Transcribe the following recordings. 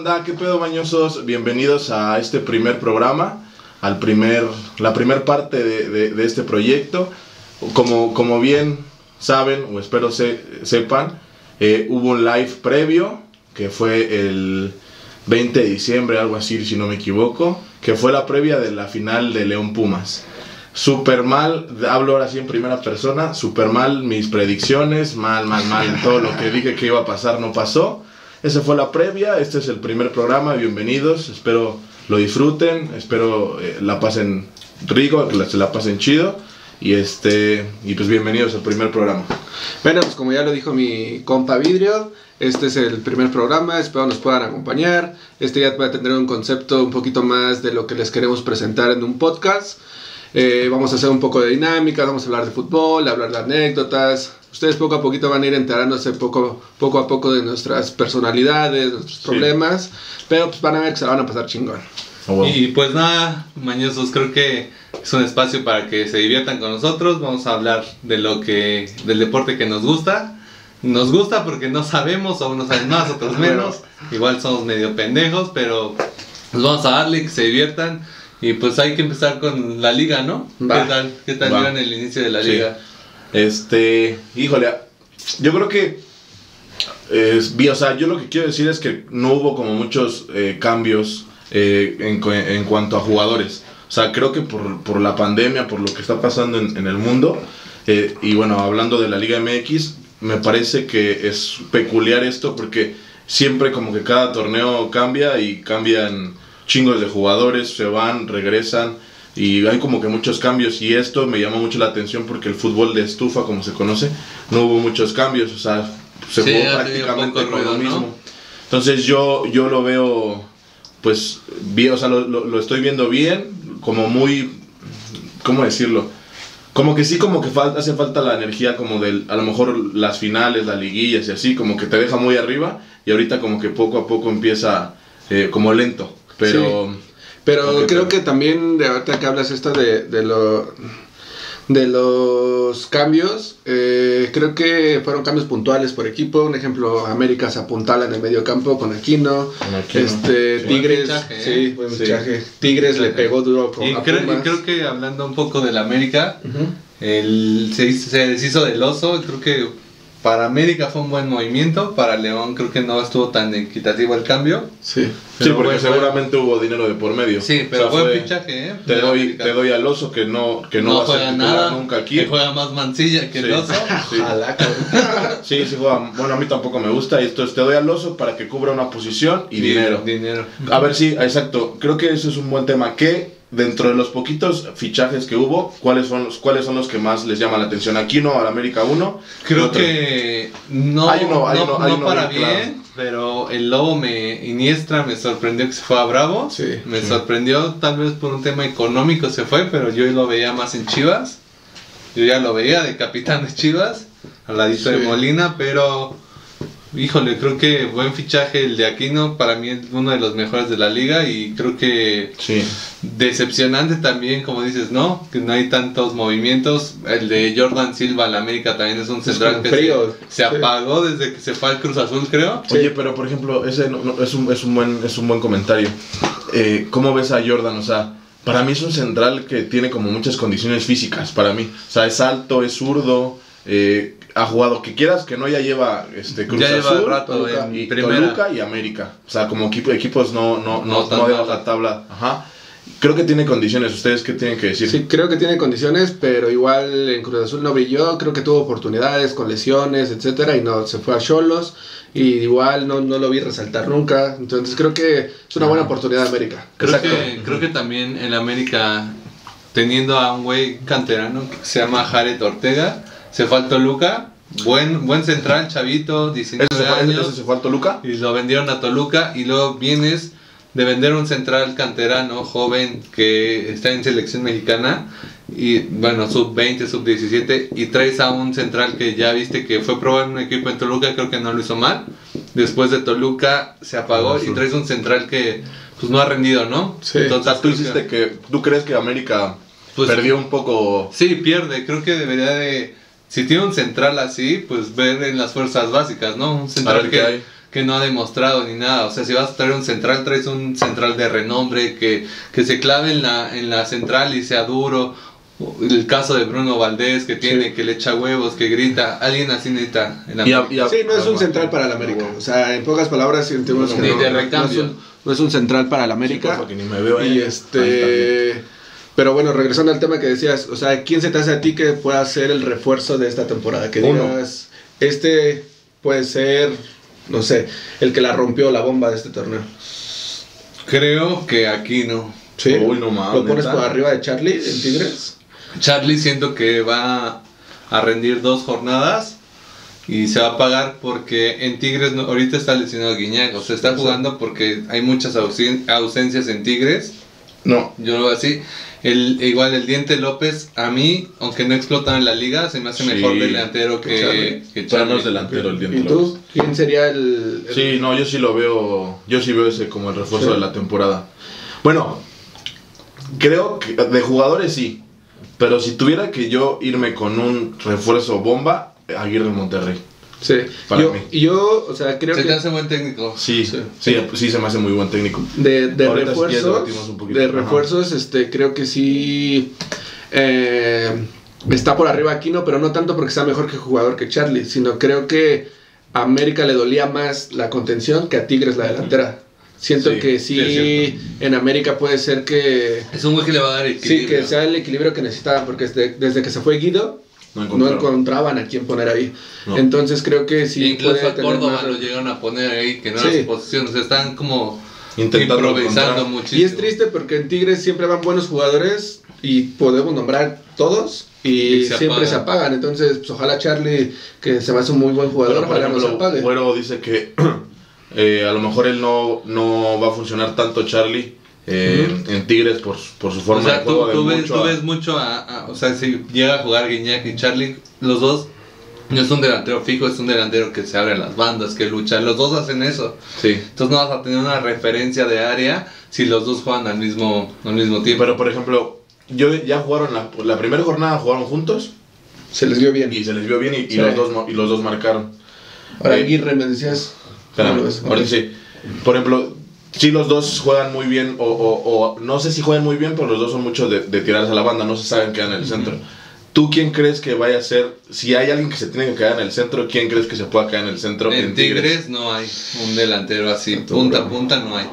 ¿Qué pedo banda? ¿Qué pedo bañosos? Bienvenidos a este primer programa, al primer, la primer parte de, de- de este proyecto. Como, como bien saben, o espero se, sepan, eh, hubo un live previo, que fue el 20 de diciembre, algo así, si no me equivoco, que fue la previa de la final de León Pumas. Super mal, hablo ahora sí en primera persona, super mal mis predicciones, mal, mal, mal, todo lo que dije que iba a pasar no pasó. Esa fue la previa, este es el primer programa, bienvenidos, espero lo disfruten, espero eh, la pasen rico, que la- se la pasen chido y este y pues bienvenidos al primer programa. Bueno, pues como ya lo dijo mi compa Vidrio, este es el primer programa, espero nos puedan acompañar. Este ya va a tener un concepto un poquito más de lo que les queremos presentar en un podcast. Eh, vamos a hacer un poco de dinámica, vamos a hablar de fútbol, hablar de anécdotas. Ustedes poco a poquito van a ir enterándose poco, poco a poco de nuestras personalidades, nuestros problemas, pero pues van a ver que se la van a pasar chingón. Ah, bueno. Y pues nada, mañosos, creo que es un espacio para que se diviertan con nosotros. Vamos a hablar de lo que, del deporte que nos gusta. Nos gusta porque no sabemos, o unos saben más, otros menos. Igual somos medio pendejos, pero pues vamos a darle que se diviertan. Y pues hay que empezar con la liga, ¿no? Va. ¿Qué tal? ¿Qué tal vieron el inicio de la Sí. Este, híjole, yo creo que es, o sea, yo lo que quiero decir es que no hubo como muchos eh, cambios eh, en, en cuanto a jugadores. O sea, creo que por, por la pandemia, por lo que está pasando en, en el mundo, eh, y bueno, hablando de la Liga MX, me parece que es peculiar esto porque siempre como que cada torneo cambia y cambian chingos de jugadores, se van, regresan y hay como que muchos cambios y esto me llama mucho la atención porque el fútbol de estufa, como se conoce, no hubo muchos cambios, o sea, se Sí, jugó prácticamente con lo ruido, ¿no? mismo. Entonces yo, yo lo veo, pues, bien, o sea, lo, lo- lo estoy viendo bien, como muy, ¿cómo decirlo? Como que sí, como que falta, hace falta la energía como del, a lo mejor las finales, las liguillas y así, como que te deja muy arriba y ahorita como que poco a poco empieza eh, como lento, pero... Pero creo que también, de ahorita que hablas esta de, de, lo, de los cambios, eh, creo que fueron cambios puntuales por equipo. Un ejemplo, América se apuntala en el medio campo con Aquino. Con Aquino. Este, Sí. Tigres, fichaje, ¿eh? sí, buen Sí. fichaje. Tigres le pegó duro con Y a creo, y creo que hablando un poco del América, Ujú. El, se, hizo- se deshizo del oso, creo que para América fue un buen movimiento, para León creo que no estuvo tan equitativo el cambio. Sí. Sí, porque buen- seguramente hubo dinero de por medio. Sí, O pero sea, buen fue- fichaje, ¿eh? Te doy, te doy al oso que no, que no, no va a ser nada, nunca aquí. que juega más mancilla que el Sí. oso. Sí. Ojalá. Sí, sí juega. Bueno, a mí tampoco me gusta. Y entonces te doy al oso para que cubra una posición y dinero. Dinero. A ver, sí, exacto. Creo que eso es un buen tema. Que dentro de los poquitos fichajes que hubo, ¿cuáles son los, cuáles son los que más les llama la atención? Aquí no, al América 1. Creo que no, Hay uno- hay no, uno- hay no uno para bien claro. pero el lobo me Iniestra me sorprendió que se fue a Bravo. Sí, me sí. sorprendió tal vez por un tema económico se fue, pero yo lo veía más en Chivas. Yo ya lo veía de capitán de Chivas, al ladito de. Molina, pero híjole, creo que buen fichaje el de Aquino, para mí es uno de los mejores de la liga y creo que Sí. Decepcionante también, como dices, ¿no? Que no hay tantos movimientos. El de Jordan Silva al América también es un central que se, Sí. apagó desde que se fue al Cruz Azul, creo. Sí. Oye, pero por ejemplo, ese no- no- es, un, es, un buen, es un buen comentario. Eh, ¿Cómo ves a Jordan? O sea, para mí es un central que tiene como muchas condiciones físicas, para mí. O sea, es alto, es zurdo, eh, ha jugado que quieras, que no ya lleva este, Cruz Ya lleva Azul, rato Toluca, en y primera. Toluca y América. O sea, como equipo, equipos no, no, no, No no de baja tabla. Ajá. Creo que tiene condiciones. ¿Ustedes qué tienen que decir? Sí, creo que tiene condiciones, pero igual en Cruz Azul no brilló, creo que tuvo oportunidades con lesiones, etcétera, y no se fue a Cholos y igual no, no lo vi resaltar nunca, entonces creo que es una buena oportunidad de América. Creo Exacto. que, creo que también el América, teniendo a un güey canterano que se llama Jared Ortega, se fue al Toluca. Buen, buen central, chavito, 19 ¿Ese se, fue, años. ese se fue al Toluca? y lo vendieron a Toluca y luego vienes de vender un central canterano joven que está en selección mexicana y bueno, sub 20, sub 17 y traes a un central que ya viste que fue probar un equipo en Toluca, creo que no lo hizo mal. Después de Toluca se apagó y traes un central que pues no ha rendido, ¿no? Sí. Sea, tú hiciste que... ¿Tú crees que América Pues- perdió un poco... Sí, pierde. Creo que debería de. Si tiene un central así, pues ver en las fuerzas básicas, ¿no? Un central que, que no ha demostrado ni nada. O sea, si vas a traer un central, traes un central de renombre que, que se clave en la, en la central y sea duro. El caso de Bruno Valdés que tiene, que le echa huevos, que grita. Alguien así necesita. En la Y a- y a- Sí, no es un central para el América. O sea, en pocas palabras, que Ni no, de no- no es recambio. un, no es un central para el América. porfa, que ni me veo, y este. Pero bueno, regresando al tema que decías, o sea, ¿quién se te hace a ti que pueda ser el refuerzo de esta temporada? Que Uno. digas, este puede ser, no sé, el que la rompió la bomba de este torneo. Creo que aquí no. ¿Sí? Uy, no mames, ¿Lo pones por arriba de Charlie en Tigres? Charlie siento que va a rendir dos jornadas y se va a pagar porque en Tigres no- ahorita está lesionado Guiñac, o sea, está jugando porque hay muchas ausen- ausencias en Tigres. No, Yo lo veo así. El, igual el Diente López, a mí, aunque no explota en la liga, se me hace Sí, mejor delantero que Charlie. que, Charlie. es delantero el Diente ¿Y López. tú? ¿Quién sería el...? el- Sí, no, yo sí lo veo, yo sí veo ese como el refuerzo Sí. de la temporada. Bueno, creo que de jugadores sí, pero si tuviera que yo irme con un refuerzo bomba, Aguirre en Monterrey. Sí. Para yo, mí. yo, o sea, creo Se que... te hace buen técnico. Sí, Sí. sí, sí, se me hace muy buen técnico. De, de Ahorita refuerzos, un de Ajá. refuerzos, este, creo que sí eh, está por arriba Aquino, pero no tanto porque sea mejor que jugador que Charlie, sino creo que a América le dolía más la contención que a Tigres la delantera. Siento Sí, que sí, sí, en América puede ser que Es un güey que le va a dar sí equilibrio. que sea el equilibrio que necesitaban, porque desde, desde que se fue Guido No encontraban a quién poner ahí. No. Entonces creo que sí Incluso puede a Córdoba más- lo llegaron a poner ahí, que no Sí. era su posición. O sea, están como Intentando improvisando encontrar. muchísimo. Y es triste porque en Tigres siempre van buenos jugadores y podemos nombrar todos y, Y se siempre apagan. se apagan. Entonces, pues, ojalá Charlie, que se me hace un muy buen jugador, ojalá no se apague. Güero dice que eh, a lo mejor él no, no va a funcionar tanto Charlie eh, en Tigres por, su- por su forma o sea, de juego. tú, de tú ves, mucho tú a- ves mucho a, a- O sea, si llega a jugar Guiñac y Charlie, los dos. No es un delantero fijo, es un delantero que se abre las bandas, que lucha. Los dos hacen eso. Sí. Entonces no vas a tener una referencia de área si los dos juegan al mismo, al mismo tiempo. Pero por ejemplo, yo ya jugaron la, la primera jornada jugaron juntos Se les vio bien. y se les vio bien y, y Sí. los, dos, y los dos marcaron. Ahora, Eh, Aguirre, me decías. Por ejemplo, sí los dos juegan muy bien, o, o- o no sé si juegan muy bien, pero los dos son muchos de, de tirarse a la banda, no se saben quedar en el centro. ¿Tú quién crees que vaya a ser, si hay alguien que se tiene que quedar en el centro, quién crees que se pueda quedar en el centro? en Tigres no hay un delantero así, punta a punta no hay.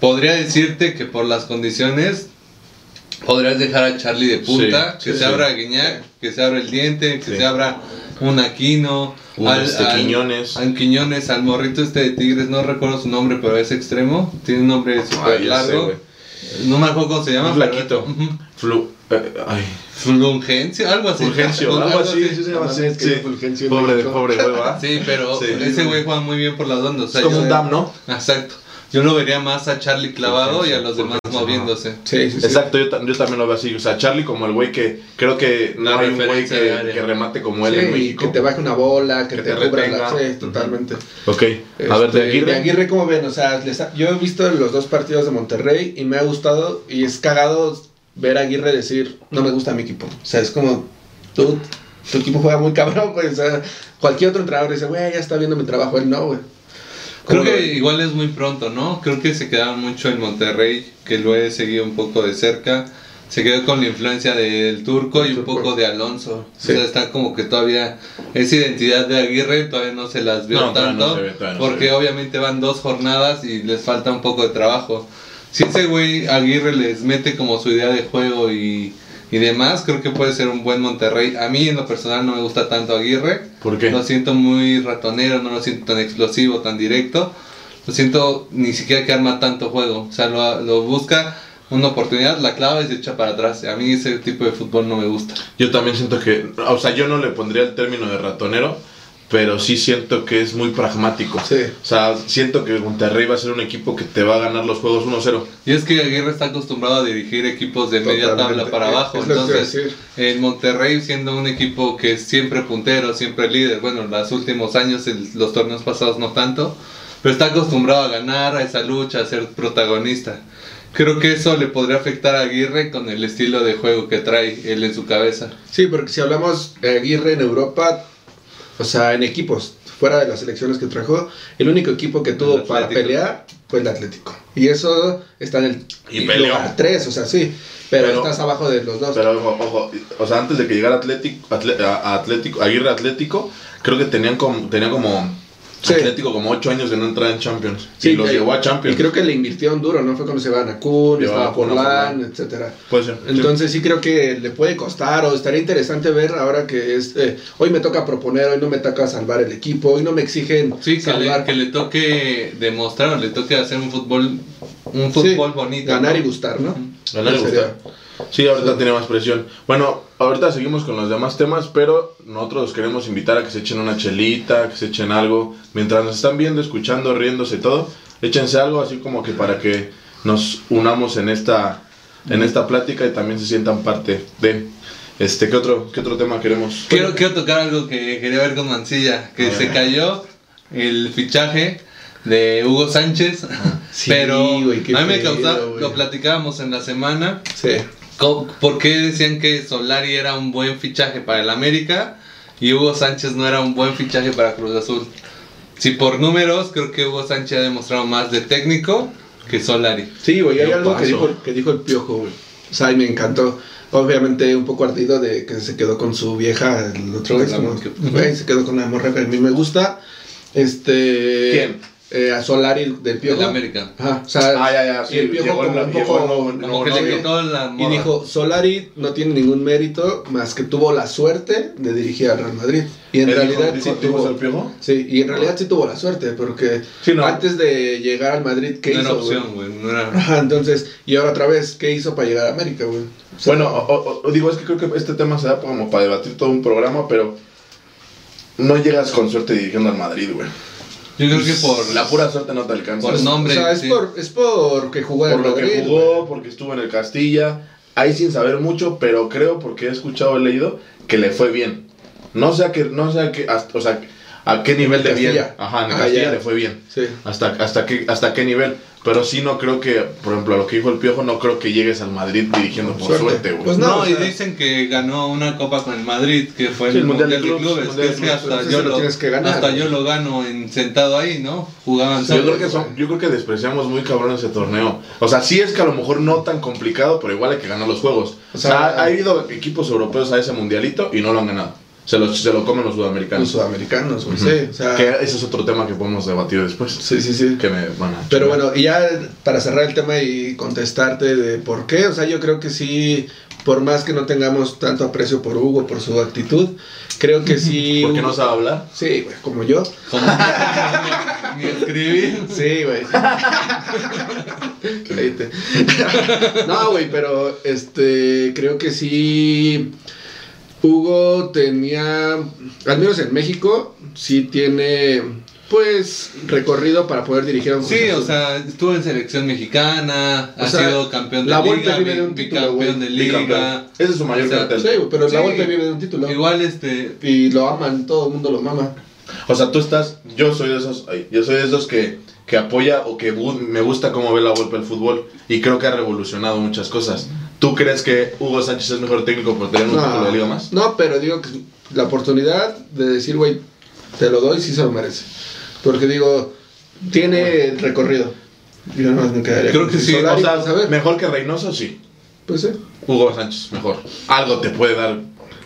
Podría decirte que por las condiciones podrías dejar a Charlie de punta, Sí, que sí, se sí. abra Guiñac, que se abra el diente, que se abra un Aquino, Un, este, Quiñones. al Quiñones, al morrito este de Tigres, no recuerdo su nombre, pero es extremo, tiene un nombre súper sé, largo. güey. no me acuerdo cómo se llama. Un pero- flaquito. Ujú. Flu, eh, ay, Fulgencio, algo así. Fulgencio, Algo algo así, así. sí No mames, que sí. Fulgencio en Pobre, pobre güey. Sí, pero Sí. ese güey juega muy bien por las ondas. o sea, Es como un dam, ¿no? Exacto. Yo lo vería más a Charlie clavado y a los demás moviéndose. Sí, sí, sí. Exacto, yo, ta- yo también lo veo así. O sea, Charlie como el güey que creo que no La hay un güey que, remate como él en México. que te baje una bola, que, Que te, te cubra la... Sí, totalmente. Ok, a ver, Este, de Aguirre. de Aguirre, ¿cómo ven? O sea, les ha- yo he visto los dos partidos de Monterrey y me ha gustado y es cagado ver a Aguirre decir, no me gusta mi equipo. O sea, es como, tú, tu equipo juega muy cabrón, pues. O sea, cualquier otro entrenador dice, güey, ya está viendo mi trabajo. Él no, güey. Creo ¿Cómo lo que igual es muy pronto, ¿no? Creo que se quedaron mucho en Monterrey, que lo he seguido un poco de cerca. Se quedó con la influencia del turco y un poco de Alonso. Sí. O sea, está como que todavía esa identidad de Aguirre todavía no se las vio No, no tanto. se ve, no porque obviamente van dos jornadas y les falta un poco de trabajo. Si ese güey Aguirre les mete como su idea de juego y, y demás, creo que puede ser un buen Monterrey. A mí en lo personal no me gusta tanto Aguirre. ¿Por qué? Lo siento muy ratonero, no lo siento tan explosivo, tan directo. Lo siento ni siquiera que arma tanto juego. O sea, lo, lo busca una oportunidad, la clava y se echa para atrás. A mí ese tipo de fútbol no me gusta. Yo también siento que, o sea, yo no le pondría el término de ratonero, pero sí siento que es muy pragmático. Sí. O sea, siento que Monterrey va a ser un equipo que te va a ganar los juegos 1-0. Y es que Aguirre está acostumbrado a dirigir equipos de media Totalmente. tabla para abajo. Entonces, el Monterrey siendo un equipo que es siempre puntero, siempre líder. Bueno, en los últimos años, el- los torneos pasados no tanto. Pero está acostumbrado a ganar, a esa lucha, a ser protagonista. Creo que eso le podría afectar a Aguirre con el estilo de juego que trae él en su cabeza. Sí, porque si hablamos de Aguirre en Europa, o sea, en equipos, fuera de las elecciones que trajo, el único equipo que tuvo para pelear fue el Atlético. Y eso está en el Y lugar 3, o sea, sí, pero, Pero- estás abajo de los dos. Pero ojo, ojo, o sea, antes de que llegara Atlético, Atlético, Aguirre Atlético, creo que tenían como, tenían como Sí. Atlético como 8 años de no entrar en Champions. Sí, y los y- llevó a Champions. Y creo que le invirtieron duro, ¿no? Fue cuando se van a Kun, estaba Forlán, etcétera. Puede ser. sí. Entonces sí creo que le puede costar o estaría interesante ver ahora que es, eh, hoy me toca proponer, hoy no me toca salvar el equipo, hoy no me exigen Sí, que salvar, le, que le toque demostrar o le toque hacer un fútbol un Sí, fútbol bonito. ganar ¿no? y gustar, ¿no? Ganar y Sería- gustar. Sí, ahorita tiene más presión. Bueno, ahorita seguimos con los demás temas, pero nosotros queremos invitar a que se echen una chelita, que se echen algo. Mientras nos están viendo, escuchando, riéndose y todo, échense algo así como que para que nos unamos en esta, en esta plática y también se sientan parte de... Este, ¿qué otro, qué otro tema queremos? Quiero, quiero tocar algo que quería ver con Mancilla, que se cayó el fichaje de Hugo Sánchez, Sí, pero a mí me güey. lo platicábamos en la semana, Sí. ¿Por qué decían que Solari era un buen fichaje para el América y Hugo Sánchez no era un buen fichaje para Cruz Azul? Si por números, creo que Hugo Sánchez ha demostrado más de técnico que Solari. Sí, güey, hay algo que dijo, que dijo el piojo, güey. O sea, y me encantó. Obviamente un poco ardido de que se quedó con su vieja el otro vez, se quedó con la morra que a mí me gusta. Este. ¿Quién? Eh, a Solari del piojo. Del América. Ajá, o sea, Ah, ya, ya, y sí, el piojo como un poco- Como que le novio. quitó la Y dijo, Solari no tiene ningún mérito más que tuvo la suerte de dirigir al Real Madrid. Y en ¿Él realidad dijo- sí tuvo... el piojo? Sí, y en realidad sí tuvo la suerte, porque Sí, no. antes de llegar al Madrid, ¿qué no hizo? era güey? opción, güey. No era... Ajá, entonces, y ahora otra vez, ¿qué hizo para llegar a América, güey? O sea, Bueno, o- digo, es que creo que este tema se da como para debatir todo un programa, pero no llegas con suerte dirigiendo al Madrid, güey. Yo creo que por La pura suerte no te alcanza. Por nombre, o sea, es, sí. por, es porque jugó en Por el lo que jugó, porque estuvo en el Castilla, ahí sin saber mucho, pero creo porque he escuchado, he leído que le fue bien. No sé a qué, no sé a qué, hasta- o sea, a qué nivel de bien. Ajá, en el Ah, Castilla ya. le fue bien. Sí. Hasta, hasta, qué, hasta qué nivel. Pero sí no creo que, por ejemplo, a lo que dijo el Piojo, no creo que llegues al Madrid dirigiendo por Suerte. suerte, güey. Pues No, No, o y dicen que ganó una copa con el Madrid, que fue Sí, el el Mundial, Mundial de Clubes, Clubes. Mundial que es que hasta entonces yo lo que ganar, hasta yo lo gano en, sentado ahí, ¿no? Jugaban Yo creo, que son- yo creo que despreciamos muy cabrón ese torneo. O sea, sí es que a lo mejor no tan complicado, pero igual hay que ganar los juegos. O sea, sea, ha, ha ido equipos europeos a ese mundialito y no lo han ganado. Se lo, se lo comen los Los sudamericanos. sudamericanos, güey, Ujú. sí. O sea, Que ese es otro tema que podemos debatir después. sí, sí, sí. Que me van a Pero bueno, y ya para cerrar el tema y contestarte de por qué, o sea, yo creo que sí, por más que no tengamos tanto aprecio por Hugo, por su actitud, creo que sí. ¿Por qué no sabe hablar? Sí, güey, como yo. Ni, escribir. Sí, güey. No, güey, pero este, creo que sí. Hugo tenía, al menos en México, sí tiene, pues, recorrido para poder dirigir a un Sí, o sea, estuvo en selección mexicana, O ha sea, sido campeón de la liga, vive de un título, bicampeón de liga. Bicampeón. Ese es su mayor O sea, cartel. Sí, pero la. Volpe vive de un título. Igual este Y lo aman, todo el mundo lo mama. O sea, tú estás, yo soy de esos, ay, yo soy de esos que, que apoya o que bu- me gusta cómo ve la golpe el fútbol y creo que ha revolucionado muchas cosas. ¿Tú crees que Hugo Sánchez es mejor técnico por tener un título de liga más? no, pero digo que la oportunidad de decir, güey, te lo doy, sí se lo merece. Porque digo, tiene recorrido. Yo más me quedaría. Creo que sí, Solari, o sea, pues, mejor que Reynoso, sí. pues sí. Hugo Sánchez, mejor. Algo te puede dar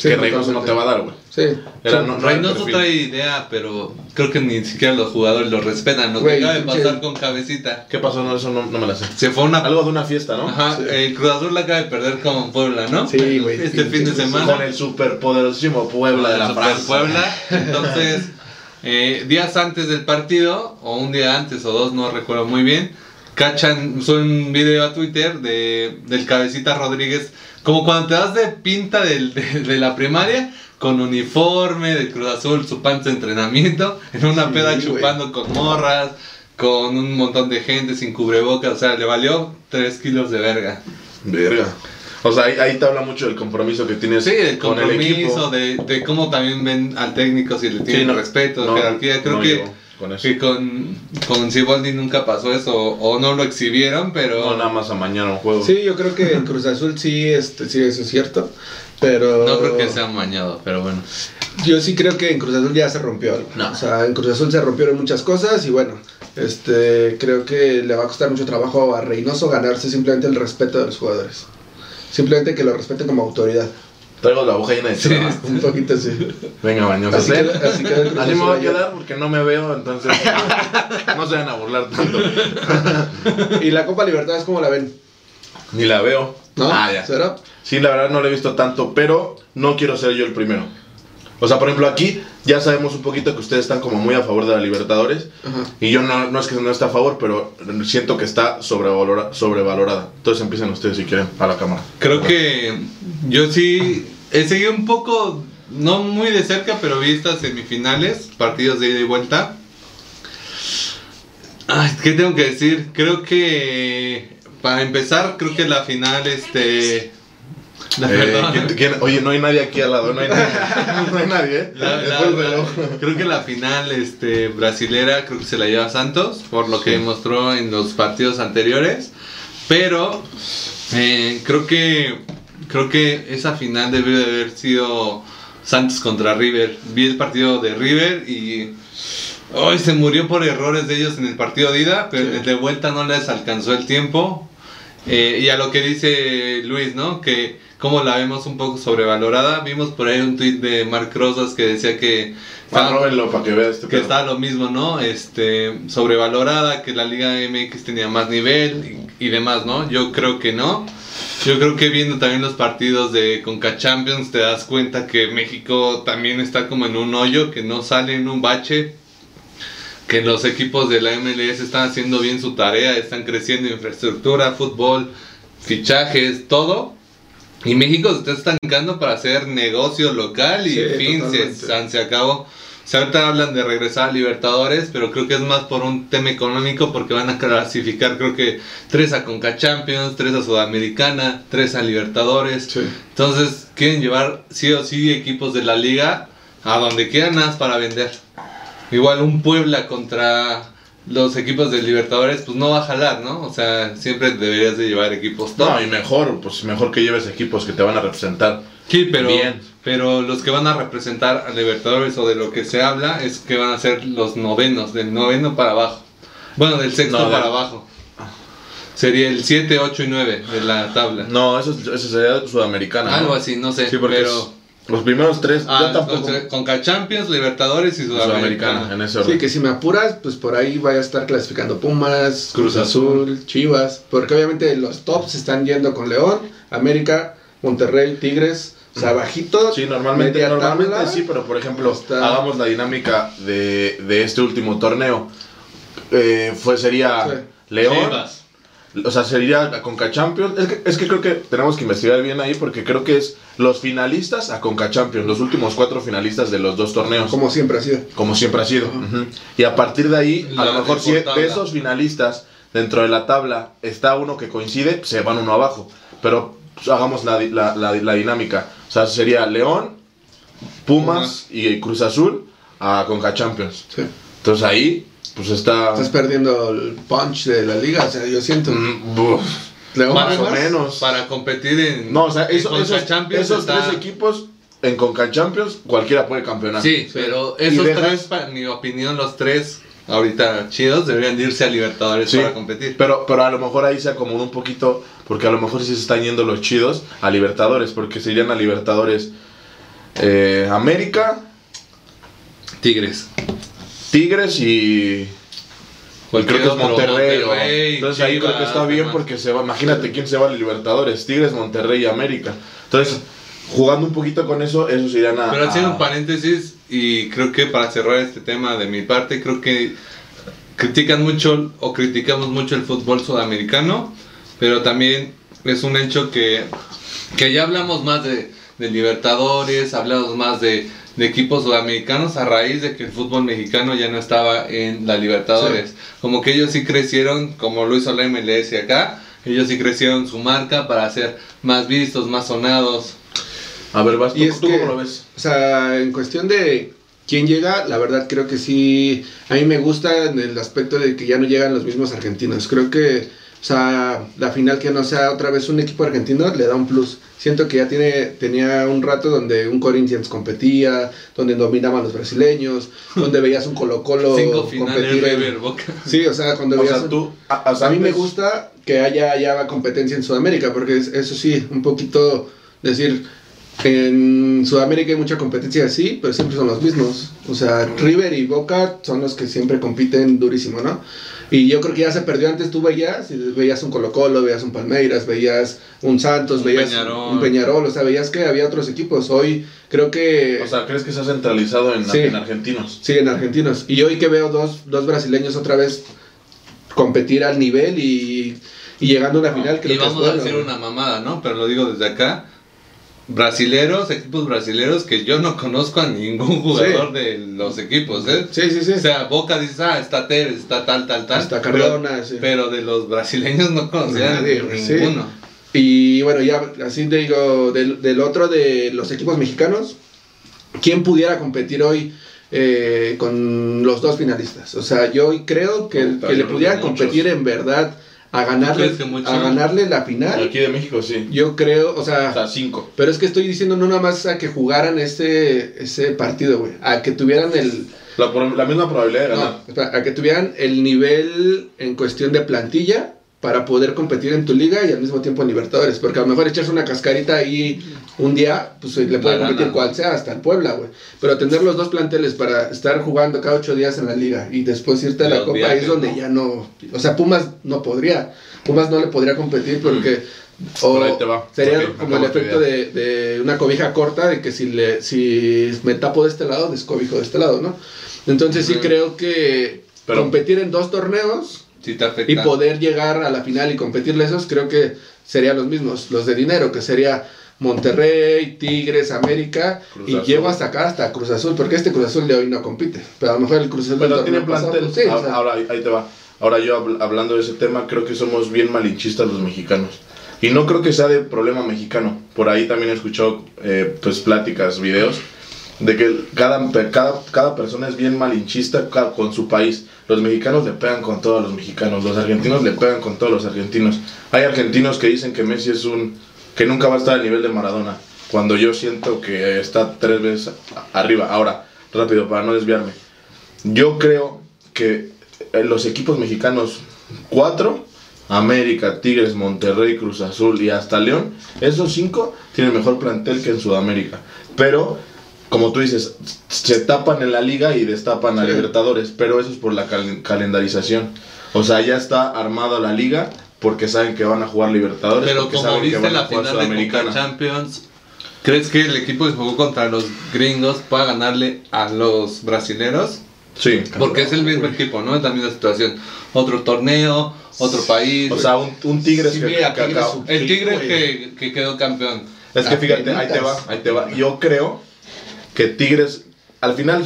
Sí, que Reynoso no te va a dar, güey. Sí. Era- no- no Reynoso trae idea, pero creo que ni siquiera los jugadores lo respetan. Lo que Güey, acaba de pasar con Cabecita. ¿Qué pasó? No, eso no, no me la sé. Se fue una... Algo de una fiesta, ¿no? Ajá, Sí. el Cruz Azul la acaba de perder con Puebla, ¿no? Sí, güey, Este fin de semana. Con el superpoderosísimo Puebla de la Super Francia. Puebla. Entonces, eh, días antes del partido, o un día antes o dos, no recuerdo muy bien, cachan, suben un video a Twitter de, del Cabecita Rodríguez, como cuando te das de pinta del- de, de la primaria, con uniforme del Cruz Azul, su panza de entrenamiento, en una Sí, peda chupando con morras, con un montón de gente sin cubrebocas, o sea, le valió 3 kilos de verga. Verga. O sea, ahí, ahí te habla mucho del compromiso que tienes Sí, el con el equipo. compromiso, de, de cómo también ven al técnico, si le tienen no, respeto, no, jerarquía. Creo no que, con eso. que con, con Siboldi nunca pasó eso, o no lo exhibieron, pero No, nada más amañaron juego. Sí, yo creo que en Cruz Azul sí, este, sí, eso es cierto. Pero. no creo que sea mañado, pero bueno. Yo sí creo que en Cruz Azul ya se rompió algo. No. O sea, en Cruz Azul se rompieron muchas cosas y bueno, este, creo que le va a costar mucho trabajo a Reynoso ganarse simplemente el respeto de los jugadores. Simplemente que lo respeten como autoridad. Traigo la hoja llena de chela. Un poquito así. Venga, bañosos. Así queda- así queda me voy a quedar porque no me veo, entonces no se van a burlar tanto. Y la Copa Libertadores, ¿cómo la ven? Ni la veo. ¿No? Ah, ya. ¿Será? Sí, la verdad no la he visto tanto, pero no quiero ser yo el primero. O sea, por ejemplo, aquí ya sabemos un poquito que ustedes están como muy a favor de la Libertadores. Ajá. Y yo no, no es que no esté a favor, pero siento que está sobrevalora- sobrevalorada. Entonces empiecen ustedes si quieren a la cámara. Creo que yo sí he seguido un poco, no muy de cerca, pero vi estas semifinales, partidos de ida y vuelta. Ay, ¿qué tengo que decir? Creo que para empezar, creo que la final, este... La Eh, perdón. ¿quién- quién- oye, no hay nadie aquí al lado, no hay nadie. No hay nadie, ¿eh? La- la- la- creo que la final este, brasilera creo que se la lleva Santos por lo que demostró en los partidos anteriores pero eh, creo que creo que esa final debió de haber sido Santos contra River vi el partido de River y hoy se murió por errores de ellos en el partido de ida pero el de vuelta no les alcanzó el tiempo eh, y a lo que dice Luis, ¿no? Que como la vemos un poco sobrevalorada. Vimos por ahí un tweet de Mark Rosas que decía que róbenlo para que veas este que estaba lo mismo, ¿no? Este, sobrevalorada, que la Liga MX tenía más nivel y, y demás, ¿no? Yo creo que no. Yo creo que viendo también los partidos de Conca Champions te das cuenta que México también está como en un hoyo, que no sale en un bache, que los equipos de la MLS están haciendo bien su tarea, están creciendo infraestructura, fútbol, fichajes, todo. Y México se está estancando para hacer negocio local y Sí, fin, se, se acabó. O sea, ahorita hablan de regresar a Libertadores, pero creo que es más por un tema económico porque van a clasificar creo que tres a Conca Champions, tres a Sudamericana, tres a Libertadores. Sí. Entonces quieren llevar sí o sí equipos de la liga a donde quieran más para vender. Igual un Puebla contra los equipos de Libertadores, pues no va a jalar, ¿no? O sea, siempre deberías de llevar equipos top. No, y mejor, pues mejor que lleves equipos que te van a representar. Sí, pero, Bien. pero los que van a representar a Libertadores o de lo que se habla es que van a ser los novenos, del noveno para abajo. Bueno, del sexto No, para abajo. Sería el 7, 8 y 9 de la tabla. No, eso, eso sería Sudamericana. ¿no? Algo así, no sé. Sí, porque pero... los primeros tres, Ah, yo tampoco. con- Conca Champions, Libertadores y Sudamericana, Sudamericana. en ese orden. Sí, que si me apuras, pues por ahí vaya a estar clasificando Pumas, Cruz Cruz Azul, Chivas, porque obviamente los tops están yendo con León, América, Monterrey, Tigres, o sea, bajito. Sí, normalmente, media normalmente tabla. sí, pero por ejemplo, Está- hagamos la dinámica de, de este último torneo. Eh, fue, sería Sí. León, Chivas. o sea, sería la Conca Champions. Es que, es que creo que tenemos que investigar bien ahí porque creo que es los finalistas a Conca Champions, los últimos cuatro finalistas de los dos torneos. Como siempre ha sido. Como siempre ha sido. Y a partir de ahí, a lo mejor si de esos finalistas dentro de la tabla está uno que coincide, se van uno abajo. Pero hagamos la, la- la- la dinámica. O sea, sería León, Pumas, y Cruz Azul a Conca Champions. Sí. Entonces ahí, pues está... Estás perdiendo el punch de la liga, o sea, yo siento. Mm. León, más o menos. Para competir en. No, o sea, en eso- Conca esos, Champions esos está- tres equipos en Conca Champions, cualquiera puede campeonar. Sí, pero esos tres, para mi opinión, los tres ahorita chidos deberían de irse a Libertadores Sí, para competir. Pero, pero a lo mejor ahí se acomoda un poquito, porque a lo mejor sí se están yendo los chidos a Libertadores, porque se irían a Libertadores eh, América, Tigres. Tigres y, creo que es Monterrey. o- entonces ahí creo que está bien demás. porque se va, imagínate quién se va a Libertadores, Tigres, Monterrey y América. Entonces, jugando un poquito con eso, esos irían a... Pero haciendo un paréntesis, y creo que para cerrar este tema de mi parte, creo que critican mucho o criticamos mucho el fútbol sudamericano, pero también es un hecho que, que ya hablamos más de, de Libertadores, hablamos más de, de equipos sudamericanos a raíz de que el fútbol mexicano ya no estaba en la Libertadores. Como que ellos sí crecieron, como lo hizo la MLS acá, ellos sí crecieron su marca para ser más vistos, más sonados. A ver, vas, ¿tú, Y es tú que- cómo lo ves? O sea, en cuestión de quién llega, la verdad creo que sí, a mí me gusta en el aspecto de que ya no llegan los mismos argentinos. Creo que O sea, la final que no sea otra vez un equipo argentino le da un plus. Siento que ya tiene, tenía un rato donde un Corinthians competía, donde dominaban los brasileños, donde veías un Colo Colo Cinco competir en- River Boca. Sí, o sea, cuando O veías sea, tú. A, o sea, a mí me gusta que haya ya competencia en Sudamérica, porque es- eso sí, un poquito decir, en Sudamérica hay mucha competencia así, pero siempre son los mismos. O sea, River y Boca son los que siempre compiten durísimo, ¿no? Y yo creo que ya se perdió antes, tú veías, y veías un Colo Colo, veías un Palmeiras, veías un Santos, Un veías Peñarol. un Peñarol, o sea, veías que había otros equipos. Hoy creo que... O sea, ¿crees que se ha centralizado en, Sí. en argentinos? Sí, en argentinos. Y hoy que veo dos, dos brasileños otra vez competir al nivel y, y llegando a una final, creo Y que es vamos a bueno. decir una mamada, ¿no? Pero lo digo desde acá. Brasileros, equipos brasileros que yo no conozco a ningún jugador de los equipos, ¿eh? Sí, sí, sí. O sea, Boca dice, ah, está Tevez, está tal, tal, tal. Pero, Cardona, sí. pero de los brasileños no conocía Nadie, sí. ninguno. Y bueno, ya así te digo, del, del otro de los equipos mexicanos, ¿quién pudiera competir hoy eh, con los dos finalistas? O sea, yo hoy creo que, que le creo pudiera que muchos. competir en verdad a ganarle, a ganarle la final. Aquí de México sí. Yo creo, o O sea, sea, cinco. pero es que estoy diciendo no nada más a que jugaran ese, ese partido, güey, a que tuvieran el, La, misma probabilidad de ganar. No, espera, a que tuvieran el nivel en cuestión de plantilla para poder competir en tu liga y al mismo tiempo en Libertadores. Porque a lo mejor echarse una cascarita ahí un día, pues le puede La competir cual sea, hasta el Puebla, güey. Pero tener los dos planteles para estar jugando cada ocho días en la liga y después irte a la Los Copa viajes, es donde ¿no? ya no. O sea, Pumas no podría. Pumas no le podría competir porque. O Por ahí te va. sería como el efecto de, de una cobija corta, de que si, le, si me tapo de este lado, descobijo de este lado, ¿no? Entonces sí creo que Pero- competir en dos torneos Sí te afecta. y poder llegar a la final y competirle esos, creo que serían los mismos, los de dinero, que sería Monterrey, Tigres, América, Cruz y Azul. llevo hasta acá, hasta Cruz Azul, porque este Cruz Azul de hoy no compite, pero a lo mejor el Cruz Azul Pero tiene pasado, plantel. pues, o ahora, sea, ahora, ahí te va. Ahora yo habl- hablando de ese tema, creo que somos bien malinchistas los mexicanos. Y no creo que sea de problema mexicano. Por ahí también he escuchado eh, pues pláticas, videos, de que cada, cada, cada persona es bien malinchista con su país. Los mexicanos le pegan con todos los mexicanos, los argentinos le pegan con todos los argentinos. Hay argentinos que dicen que Messi es un... que nunca va a estar al nivel de Maradona, cuando yo siento que está tres veces arriba. Ahora, rápido, para no desviarme. Yo creo que eh, los equipos mexicanos, cuatro, América, Tigres, Monterrey, Cruz Azul y hasta León, esos cinco tienen mejor plantel que en Sudamérica. Pero, como tú dices, se tapan en la liga y destapan a Sí. Libertadores, pero eso es por la cal- calendarización. O sea, ya está armada la liga porque saben que van a jugar Libertadores. Pero porque como saben que viste a la jugar final de Sudamericana. Champions, ¿crees que el equipo que jugó contra los gringos pueda ganarle a los brasileros? Sí. Porque es el mismo equipo, ¿no? Es la misma situación. Otro torneo, otro país. O sea, un, un Tigres Sí, que, mira, que Tigres acabó- el Tigre güey. que, que quedó campeón. Es que fíjate, ahí te va, ahí te va. Yo creo que Tigres, al final,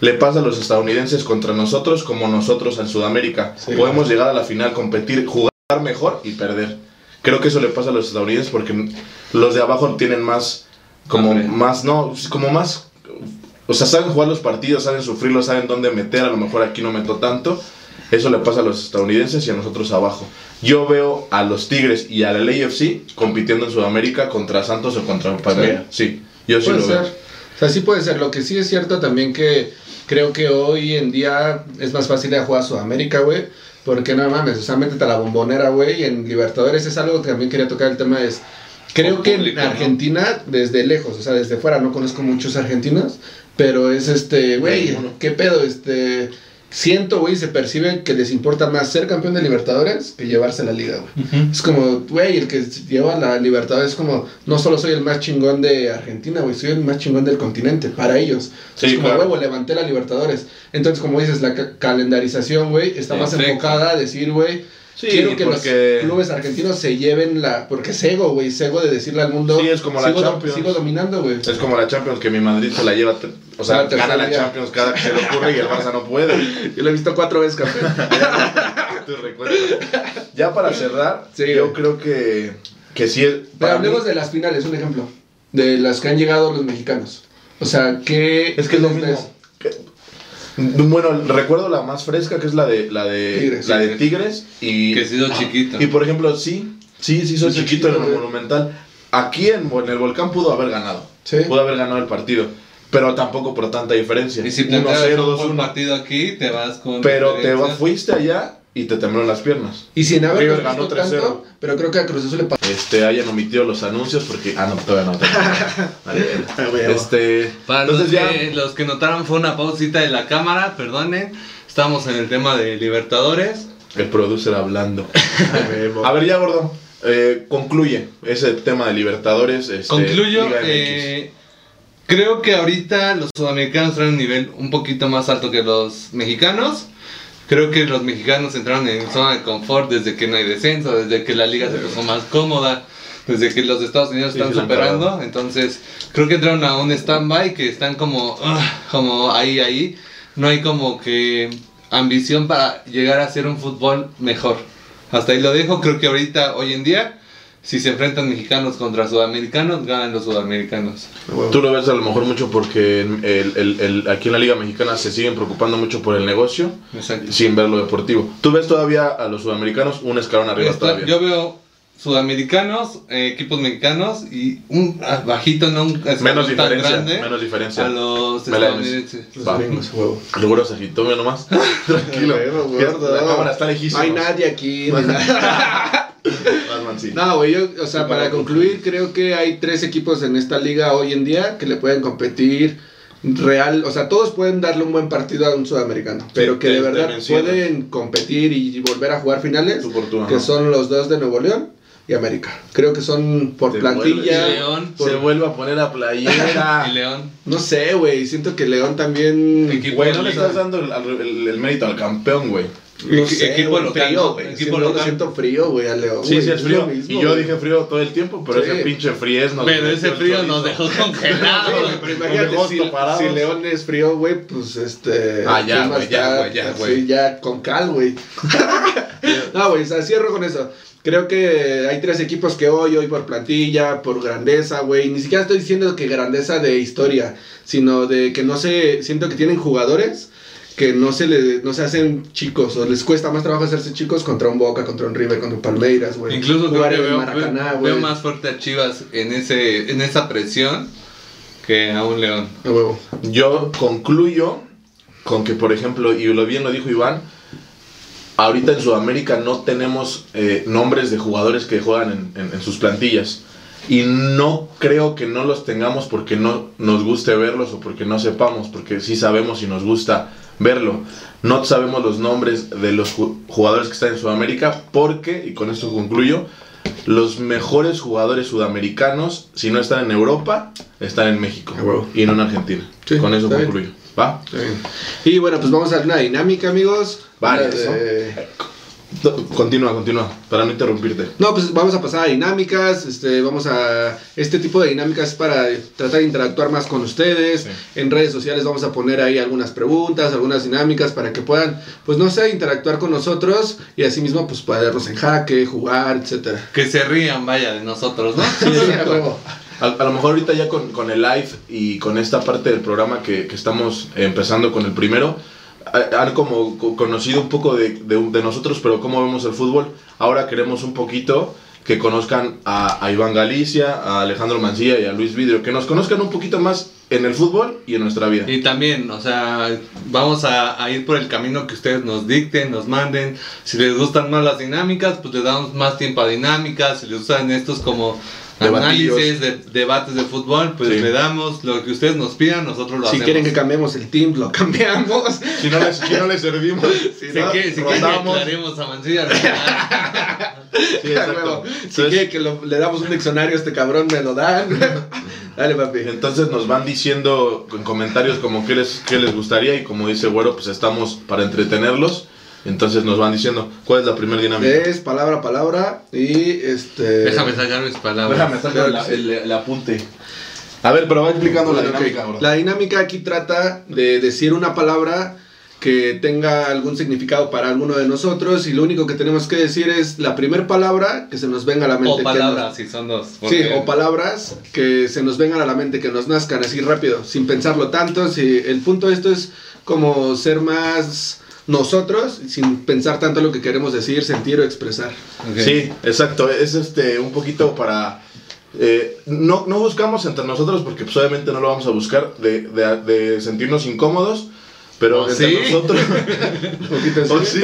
le pasa a los estadounidenses contra nosotros como nosotros en Sudamérica. Sí. Podemos llegar a la final, competir, jugar mejor y perder. Creo que eso le pasa a los estadounidenses porque los de abajo tienen más, como más, no, como más, o sea, saben jugar los partidos, saben sufrirlos, saben dónde meter, a lo mejor aquí no meto tanto. Eso le pasa a los estadounidenses y a nosotros abajo. Yo veo a los Tigres y al LAFC compitiendo en Sudamérica contra Santos o contra Palmeiras. Sí, yo sí Puede lo ser. veo. O sea, sí puede ser. Lo que sí es cierto también que creo que hoy en día es más fácil de jugar a Sudamérica, güey. Porque no mames, o sea, métete a la bombonera, güey. y En Libertadores es algo que también quería tocar el tema es... Creo que en. Argentina, desde lejos, o sea, desde fuera, no conozco muchos argentinos, pero es este, güey. ¿qué pedo? Este, siento, güey, se percibe que les importa más ser campeón de Libertadores que llevarse la liga, güey. Es como, güey, el que lleva la Libertadores es como, no solo soy el más chingón de Argentina, güey, soy el más chingón del continente, para ellos. Sí, es como, claro. huevo, levanté la Libertadores. Entonces, como dices, la ca- calendarización, güey, está más enfocada a decir, güey, Sí, quiero que porque- los clubes argentinos se lleven la... Porque es ego, güey, es ego de decirle al mundo, Sí, es como la sigo, Champions. sigo dominando, güey. Es como la Champions que mi Madrid se la lleva, o sea, gana la. Champions cada que se le ocurre y el Barça no puede. Yo lo he visto cuatro veces, campeón. Ya para cerrar, Sí, yo güey. creo que, que sí es... Pero mí- hablemos de las finales, un ejemplo. De las que han llegado los mexicanos. O sea, ¿qué... Es que es lo mismo. ves? Que- Bueno, recuerdo la más fresca que es la de la de Tigres, la de Tigres. Tigres y Que se hizo chiquito. y por ejemplo, sí, sí, sí soy Sí, chiquito en el güey. Monumental. Aquí en, en el Volcán pudo haber ganado. Sí. Pudo haber ganado el partido, pero tampoco por tanta diferencia. Y si 1-0, planteas un buen 2-1. partido aquí, te vas con. Pero te va, fuiste allá y te temblaron las piernas. Y sin haber River ganó tanto, 3-0. pero creo que a Cruz Azul le pasó. Este, hayan omitido los anuncios porque. Ah, no, todavía no. todavía no. Vale, este. Para entonces los, ya. que, los que notaron fue una pausita de la cámara, perdonen. Estamos en el tema de Libertadores. El producer hablando. A ver, ya, gordo. eh, concluye ese tema de Libertadores. este, Concluyo, eh, creo que ahorita los sudamericanos traen un nivel un poquito más alto que los mexicanos. Creo que los mexicanos entraron en zona de confort desde que no hay descenso, desde que la liga se puso más cómoda, desde que los Estados Unidos están sí, superando. Entonces, creo que entraron a un stand-by que están como, ah, como ahí, ahí. No hay como que ambición para llegar a ser un fútbol mejor. Hasta ahí lo dejo. Creo que ahorita, hoy en día, si se enfrentan mexicanos contra sudamericanos, ganan los sudamericanos. Tú lo ves a lo mejor mucho porque el- el- el- aquí en la Liga Mexicana se siguen preocupando mucho por el negocio Exacto. sin ver lo deportivo. Tú ves todavía a los sudamericanos un escalón arriba Está- todavía. yo veo sudamericanos, eh, equipos mexicanos y un ah, bajito, no un menos tan diferencia, grande menos diferencia. a los Me la- estadounidenses. Los Va. gringos, huevo. Seguro se agitó, mira nomás. Tranquilo. La cámara está lejísima. No hay nadie aquí. No, güey, yo, o sea, para concluir, creo que hay tres equipos en esta liga hoy en día que le pueden competir real, o sea, todos pueden darle un buen partido a un sudamericano, pero que de verdad pueden competir y volver a jugar finales, que son los dos de Nuevo León y América. Creo que son por Te plantilla. vuelves- León. Se vuelve a poner a playera. Y León. No sé, güey, siento que León también... Güey, no le estás dando el, el- el mérito al campeón, güey. No sé, equipo local, frío, güey. Equipo Siento- local. Siento frío, güey, a León. Sí, güey, sí, es frío. mismo, y yo güey. dije frío todo el tiempo, pero Sí. ese pinche fríez nos Pero ese frío nos dejó congelados. Sí, pero imagínate, si, si León es frío, güey, pues este. Ah, ya, güey, ya, güey, ya, güey. ya con cal, güey. no, güey, o sea, cierro con eso. Creo que hay tres equipos que hoy, hoy por plantilla, por grandeza, güey. Ni siquiera estoy diciendo que grandeza de historia, sino de que no sé, siento que tienen jugadores que no se le, no se hacen chicos o les cuesta más trabajo hacerse chicos contra un Boca, contra un River, contra un Palmeiras, güey. Incluso creo Jugar que en veo, Maracaná, veo- güey. veo más fuerte a Chivas en ese en esa presión que a un León. A huevo. Yo concluyo con que, por ejemplo, y lo bien lo dijo Iván, ahorita en Sudamérica no tenemos eh, nombres de jugadores que juegan en, en- en sus plantillas. Y no creo que no los tengamos porque no nos guste verlos o porque no sepamos, porque sí sabemos y nos gusta verlo. No sabemos los nombres de los ju- jugadores que están en Sudamérica porque, y con esto concluyo, los mejores jugadores sudamericanos, si no están en Europa, están en México y no en Argentina. Sí, con eso concluyo. Y bueno, pues vamos a hacer una dinámica, amigos. Vale, de- No, Continúa, continúa, para no interrumpirte. No, pues vamos a pasar a dinámicas. Este, vamos a. Este tipo de dinámicas es para tratar de interactuar más con ustedes. Sí. En redes sociales vamos a poner ahí algunas preguntas, algunas dinámicas para que puedan, pues no sé, interactuar con nosotros y asimismo, pues ponernos en jaque, jugar, etcétera. Que se rían, vaya, de nosotros, ¿no? Sí, a. A, lo mejor ahorita ya con, con el live y con esta parte del programa que, que estamos empezando con el primero, ha- han como co- conocido un poco de, de- de nosotros, pero cómo vemos el fútbol. Ahora queremos un poquito que conozcan a, a Iván Galicia, a Alejandro Mancilla y a Luis Vidrio, que nos conozcan un poquito más en el fútbol y en nuestra vida. Y también, o sea, vamos a, a ir por el camino que ustedes nos dicten, nos manden. Si les gustan más las dinámicas, pues les damos más tiempo a dinámicas. Si les gustan estos como. Análisis, de, debates de fútbol, pues Sí. le damos lo que ustedes nos pidan, nosotros lo Si hacemos. quieren que cambiemos el team, lo cambiamos. Si no les, si no les servimos, Si, ¿no? quieren, si aclaremos a Mancilla. Si Entonces- quiere que lo- le damos un diccionario a este cabrón, me lo dan. Dale, papi. Entonces nos van diciendo en comentarios como qué les, qué les gustaría y como dice Güero, pues estamos para entretenerlos. Entonces nos van diciendo cuál es la primera dinámica. Es palabra a palabra y este. Déjame sacar mis palabras. Déjame sacar la- el, el apunte. A ver, pero va explicando la dinámica. La dinámica aquí trata de decir una palabra que tenga algún significado para alguno de nosotros y lo único que tenemos que decir es la primera palabra que se nos venga a la mente. O palabras, si son dos. nos- Sí, o palabras que se nos vengan a la mente, que nos nazcan así rápido, sin pensarlo tanto. Si, el punto de esto es como ser más nosotros, sin pensar tanto en lo que queremos decir, sentir o expresar. Ok. Sí, exacto. Es este un poquito para. eh, no, no buscamos entre nosotros porque pues, obviamente no lo vamos a buscar de, de- de sentirnos incómodos, pero ¿O entre sí? nosotros. Un poquito así. o sí,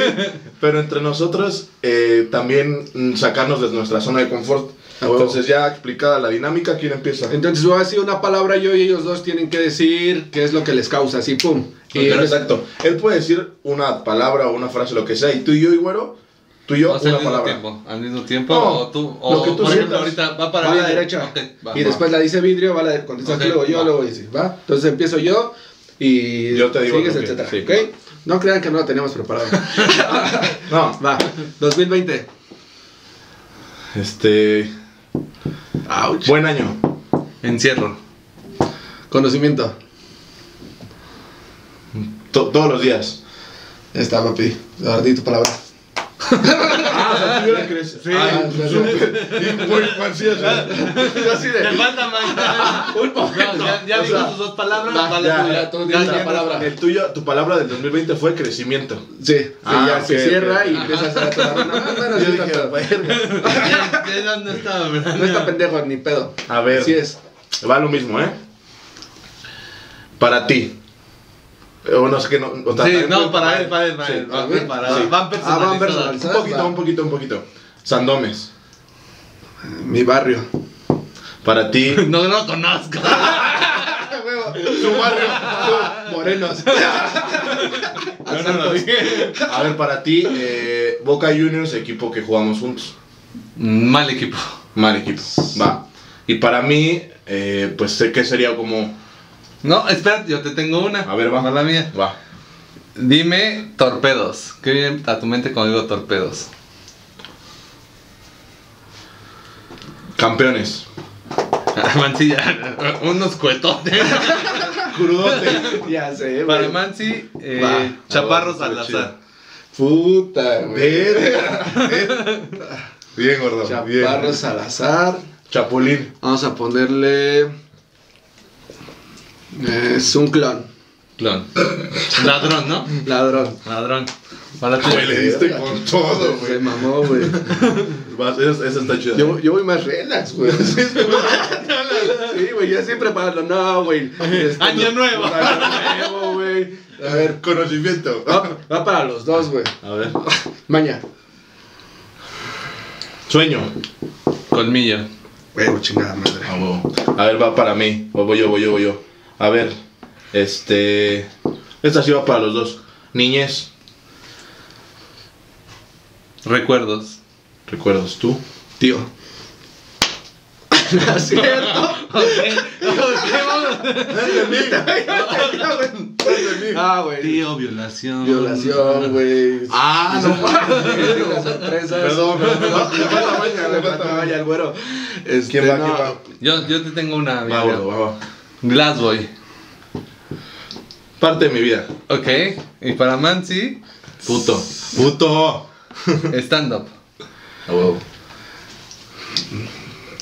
pero entre nosotros eh, también sacarnos de nuestra zona de confort. Entonces, ya explicada la dinámica, ¿quién empieza? Entonces voy a decir una palabra yo y ellos dos tienen que decir qué es lo que les causa, así pum. Y exacto. Él puede decir una palabra o una frase, lo que sea, y tú y yo, y güero, tú y yo, una al mismo palabra. tiempo. Al mismo tiempo. No, o tú. O, lo que tú por ejemplo, ahorita va para va la derecha. Va. y después la dice vidrio, va la contestas Ok, tú, luego yo, luego dice, ¿va? Entonces empiezo yo y Yo te digo sigues, que- etcétera. sí. ¿ok? No crean que no lo teníamos preparado. No, va, 2020. este. Ouch. Buen año. Encierro. Conocimiento. To- todos los días. Ya está, papi. Ahora di tu palabra. Ah, o sea, tú ya crees. Sí. Ah, Ah, mancioso. Yo así de. Te falta más. Un No, ya ya dijo sus dos palabras. va, vale, ya, tú ya, tú tienes- palabra. El tuyo, tu palabra del 2020 fue crecimiento. Sí, sí, Ah, ya se cierra y empiezas a la. Ah, bueno, Yo sí, dije, está estaba, ¿verdad? No está pendejo ni pedo. A ver. Así es. Va lo mismo, ¿eh? Para ti. O no sé qué, no. o sea, Sí, no, para él, para él, para él. Van Ah, van personalizados. Un poquito, va. un poquito, un poquito. Sandomes. Mi barrio. Para ti. No, no conozco. Su barrio. Morenos. No, no lo dije. A ver, para ti, eh, Boca Juniors, equipo que jugamos juntos. Mal equipo. Mal equipo. Va. Y para mí, eh, pues sé que sería como. No, espera, yo te tengo una. A ver, va. No la mía. Va. Dime torpedos. ¿Qué viene a tu mente cuando digo torpedos? Campeones. Mancilla, unos cuetotes. Crudote. ya sé, Para güey. Mansi, eh, Va. chaparros Ah, al va, azar. Puta, güey. Verga. Bien, gordo. Bien. Chaparros al azar. Chapulín. Vamos a ponerle. Eh, Es un clon. Clon. Ladrón, ¿no? Ladrón. Ladrón. Para ti. Güey, le diste con todo, Se güey. mamó, güey. Esa, está chida. Yo, yo voy más relax, güey. Sí, güey, yo siempre para No, güey. Este, Año nuevo. Año nuevo, güey. A ver, Conocimiento. va, va para los dos, güey. A ver. Maña. Sueño. Colmillo. Huevo, chingada madre. A ver, va para mí. O Voy yo, voy yo, voy yo. A ver. Este. Esta sí va para los dos. Niñez. Recuerdos. ¿Recuerdas tú? Tío. ¿No es cierto? Ah, güey. Tío, violación. Violación, güey. Ah, no mames. Perdón, perdón, me falta- me falta maña, me Le falta falta maña. maña al güero. Este, ¿Quién va? ¿Quién va? Yo, yo te tengo una. Va, va, va. Glassboy. Parte de mi vida. Ok. Y para Mansi, Puto. Puto. stand-up. A huevo.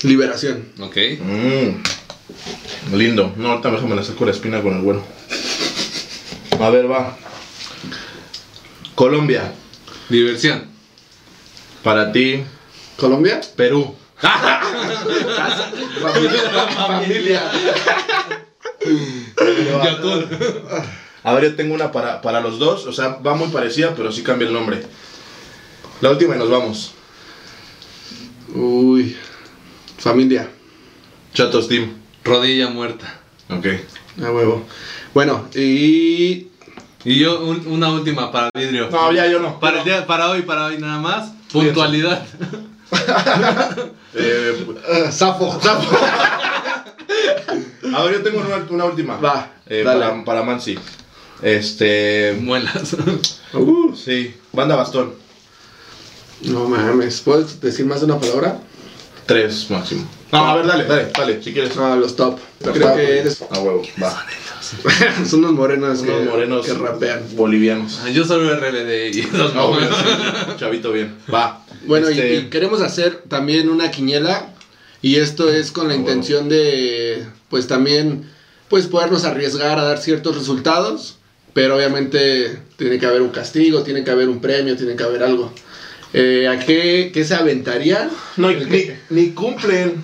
Liberación. Ok. Mm. Lindo. No, ahorita mejor me la saco la espina con el bueno. A ver, va. Colombia. Diversión. Para ti, ¿Colombia? Perú. Familia. Yakult. A ver, yo tengo una para, para los dos. O sea, va muy parecida, pero sí cambia el nombre. La última y nos vamos. Uy. Familia. Chatos Team. Rodilla muerta. Ok. A huevo. Bueno, y. Y yo un- una última para vidrio. No, ya yo no. Para, el día- para hoy, para hoy nada más. Puntualidad. Eh, Safo. a ver, yo tengo una, una última. Va, Eh, dale. para, para Mansi. Este. Muelas. Uh, Sí. Banda Bastón. no mames. ¿Puedes decir más de una palabra? Tres máximo. No, a ver, dale, dale, dale, si quieres. No, los top. Los Creo top. que eres. A huevo, va. Son unos morenos Unos que, morenos que rapean. bolivianos. Yo soy RBD y Ah, no. Chavito bien. Va. Bueno, y- Este, y, queremos hacer también una quiniela. Y esto es con la Ah, intención de, pues también, pues podernos arriesgar a dar ciertos resultados. pero obviamente tiene que haber un castigo, tiene que haber un premio, tiene que haber algo. Eh, ¿A qué, qué se aventarían? No, ni, que- ni cumplen.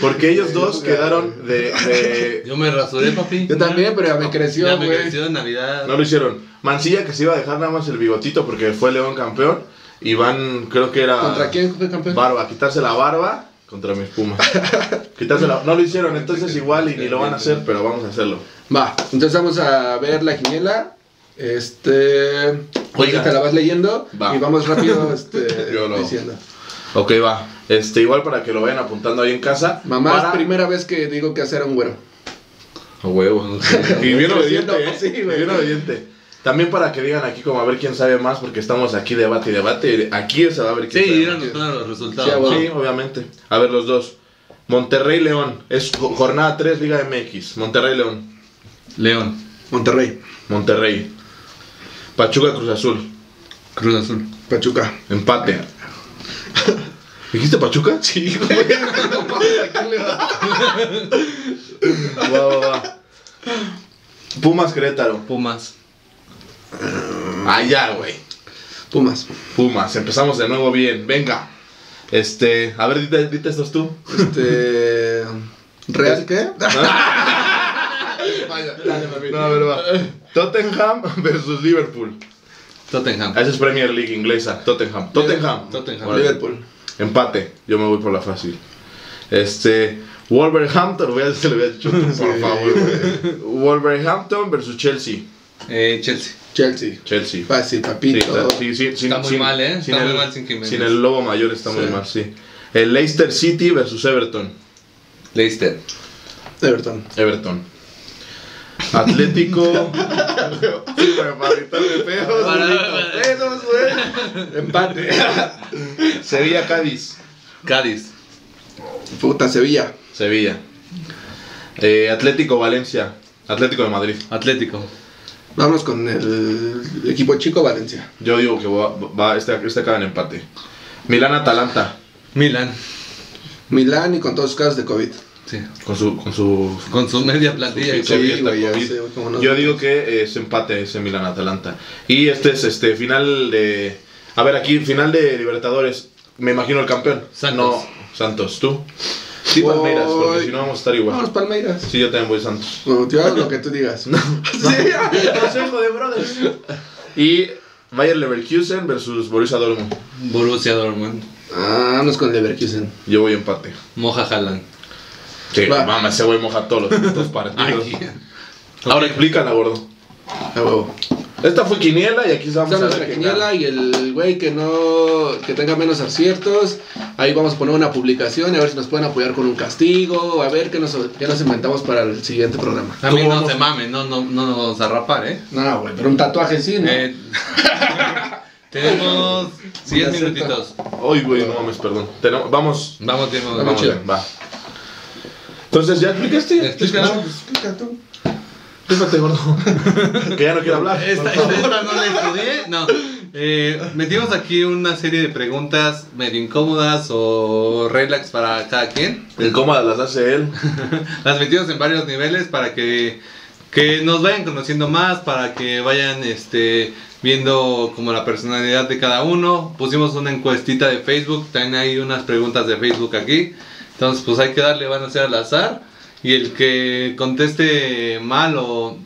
Porque ellos dos quedaron de, de- Yo me rasuré, papi. Yo también, pero ya me creció, Ya me creció en Navidad. No lo hicieron. Mancilla que se iba a dejar nada más el bigotito porque fue León campeón. Y van, creo que era. ¿Contra quién fue campeón? Barba, quitarse la barba contra mis pumas. quitarse la. No lo hicieron, entonces igual y ni lo van a hacer, pero vamos a hacerlo. Va, entonces vamos a ver la quiniela. Este. Oiga. te la vas leyendo Va. y vamos rápido este, Yo lo- diciendo. Ok, va. Este, igual para que lo vayan apuntando ahí en casa. Mamá, Para- es primera vez que digo que hacer a un güero. A huevo. y bien obediente, ¿eh? sí, güey. bien obediente. También para que digan aquí como a ver quién sabe más, porque estamos aquí debate y debate. Aquí se va a ver quién Sí, sabe más. todos los Sí, resultados. Sí, obviamente. A ver, los dos. Monterrey León. Es jo- jornada 3, Liga MX. Monterrey León. León, Monterrey, Monterrey. Pachuca Cruz Azul. Cruz Azul. Pachuca. Empate. ¿Dijiste Pachuca? Sí, güey. Va, va, va. Pumas Querétaro. Pumas. Ah, ya, güey. Pumas. Pumas. Empezamos de nuevo bien. Venga. Este. A ver, dite, dite estos tú. Este. ¿Real qué? No, a ver, va. Tottenham versus Liverpool. Tottenham. Esa es Premier League inglesa. Tottenham. Tottenham. Tottenham. Liverpool. Empate. Yo me voy por la fácil. Este. Wolverhampton. Voy a se lo había dicho tú, por favor. güey. Wolverhampton versus Chelsea. Eh, Chelsea. Chelsea. Chelsea. Fácil, Sí, papito. está, sí, sí, sin- Está muy sin- mal, ¿eh? Sin Está muy el, mal sin Jiménez. sin el lobo mayor está muy mal, sí. El Leicester City versus Everton. Leicester. Everton. Everton. Atlético. Empate. Sevilla Cádiz. Cádiz. Puta, Sevilla. Sevilla. Eh, Atlético Valencia. Atlético de Madrid. Atlético. Vamos con el equipo chico Valencia. Yo digo que va, va este, este acaba en empate. Milán Atalanta. Milan. Milán y con todos sus casos de COVID. Sí. Con su, con su Con su media plantilla. Sí, COVID. güey, sé. Yo digo que es empate ese Milan Atalanta. Y este es este final de. A ver, aquí, final de Libertadores. Me imagino el campeón. Santos. No, Santos, tú. Sí, Voy- Palmeiras, porque si no vamos a estar igual. Vamos, Palmeiras. Sí, yo también voy Santos. No, yo hago lo que tú digas. Consejo de brothers. Y Bayer Leverkusen versus Borussia Dortmund. Borussia Dortmund. Ah, vamos con Leverkusen. Yo voy empate. Moja Haaland. Sí, Va. mamá, ese güey moja todos los partidos. Ahora explícala, gordo. A huevo. Esta fue quiniela y aquí vamos Esta a es ver quiniela y el güey que no que tenga menos aciertos, ahí vamos a poner una publicación y a ver si nos pueden apoyar con un castigo, a ver qué nos, qué nos inventamos para el siguiente programa. A mí ¿Cómo no vamos? se mamen, no, no, no nos vamos a rapar, ¿eh? No, güey, pero un tatuaje sí, ¿no? Eh, tenemos 10 Una minutitos. Ay, güey, no mames, perdón. Tenemos, vamos, Vamos. Vamos, vamos bien, va. Entonces, ¿ya explicaste? Pues, explica tú. Explícate, gordo. que ya no quiero hablar. Esta- esta no la estudié. No. Eh, metimos aquí una serie de preguntas medio incómodas o relax para cada quien. Incómodas las hace él. Las metimos en varios niveles para que, que nos vayan conociendo más, para que vayan este, viendo como la personalidad de cada uno. Pusimos una encuestita de Facebook, también hay unas preguntas de Facebook aquí. Entonces pues hay que darle, van a ser al azar. Y el que conteste mal o,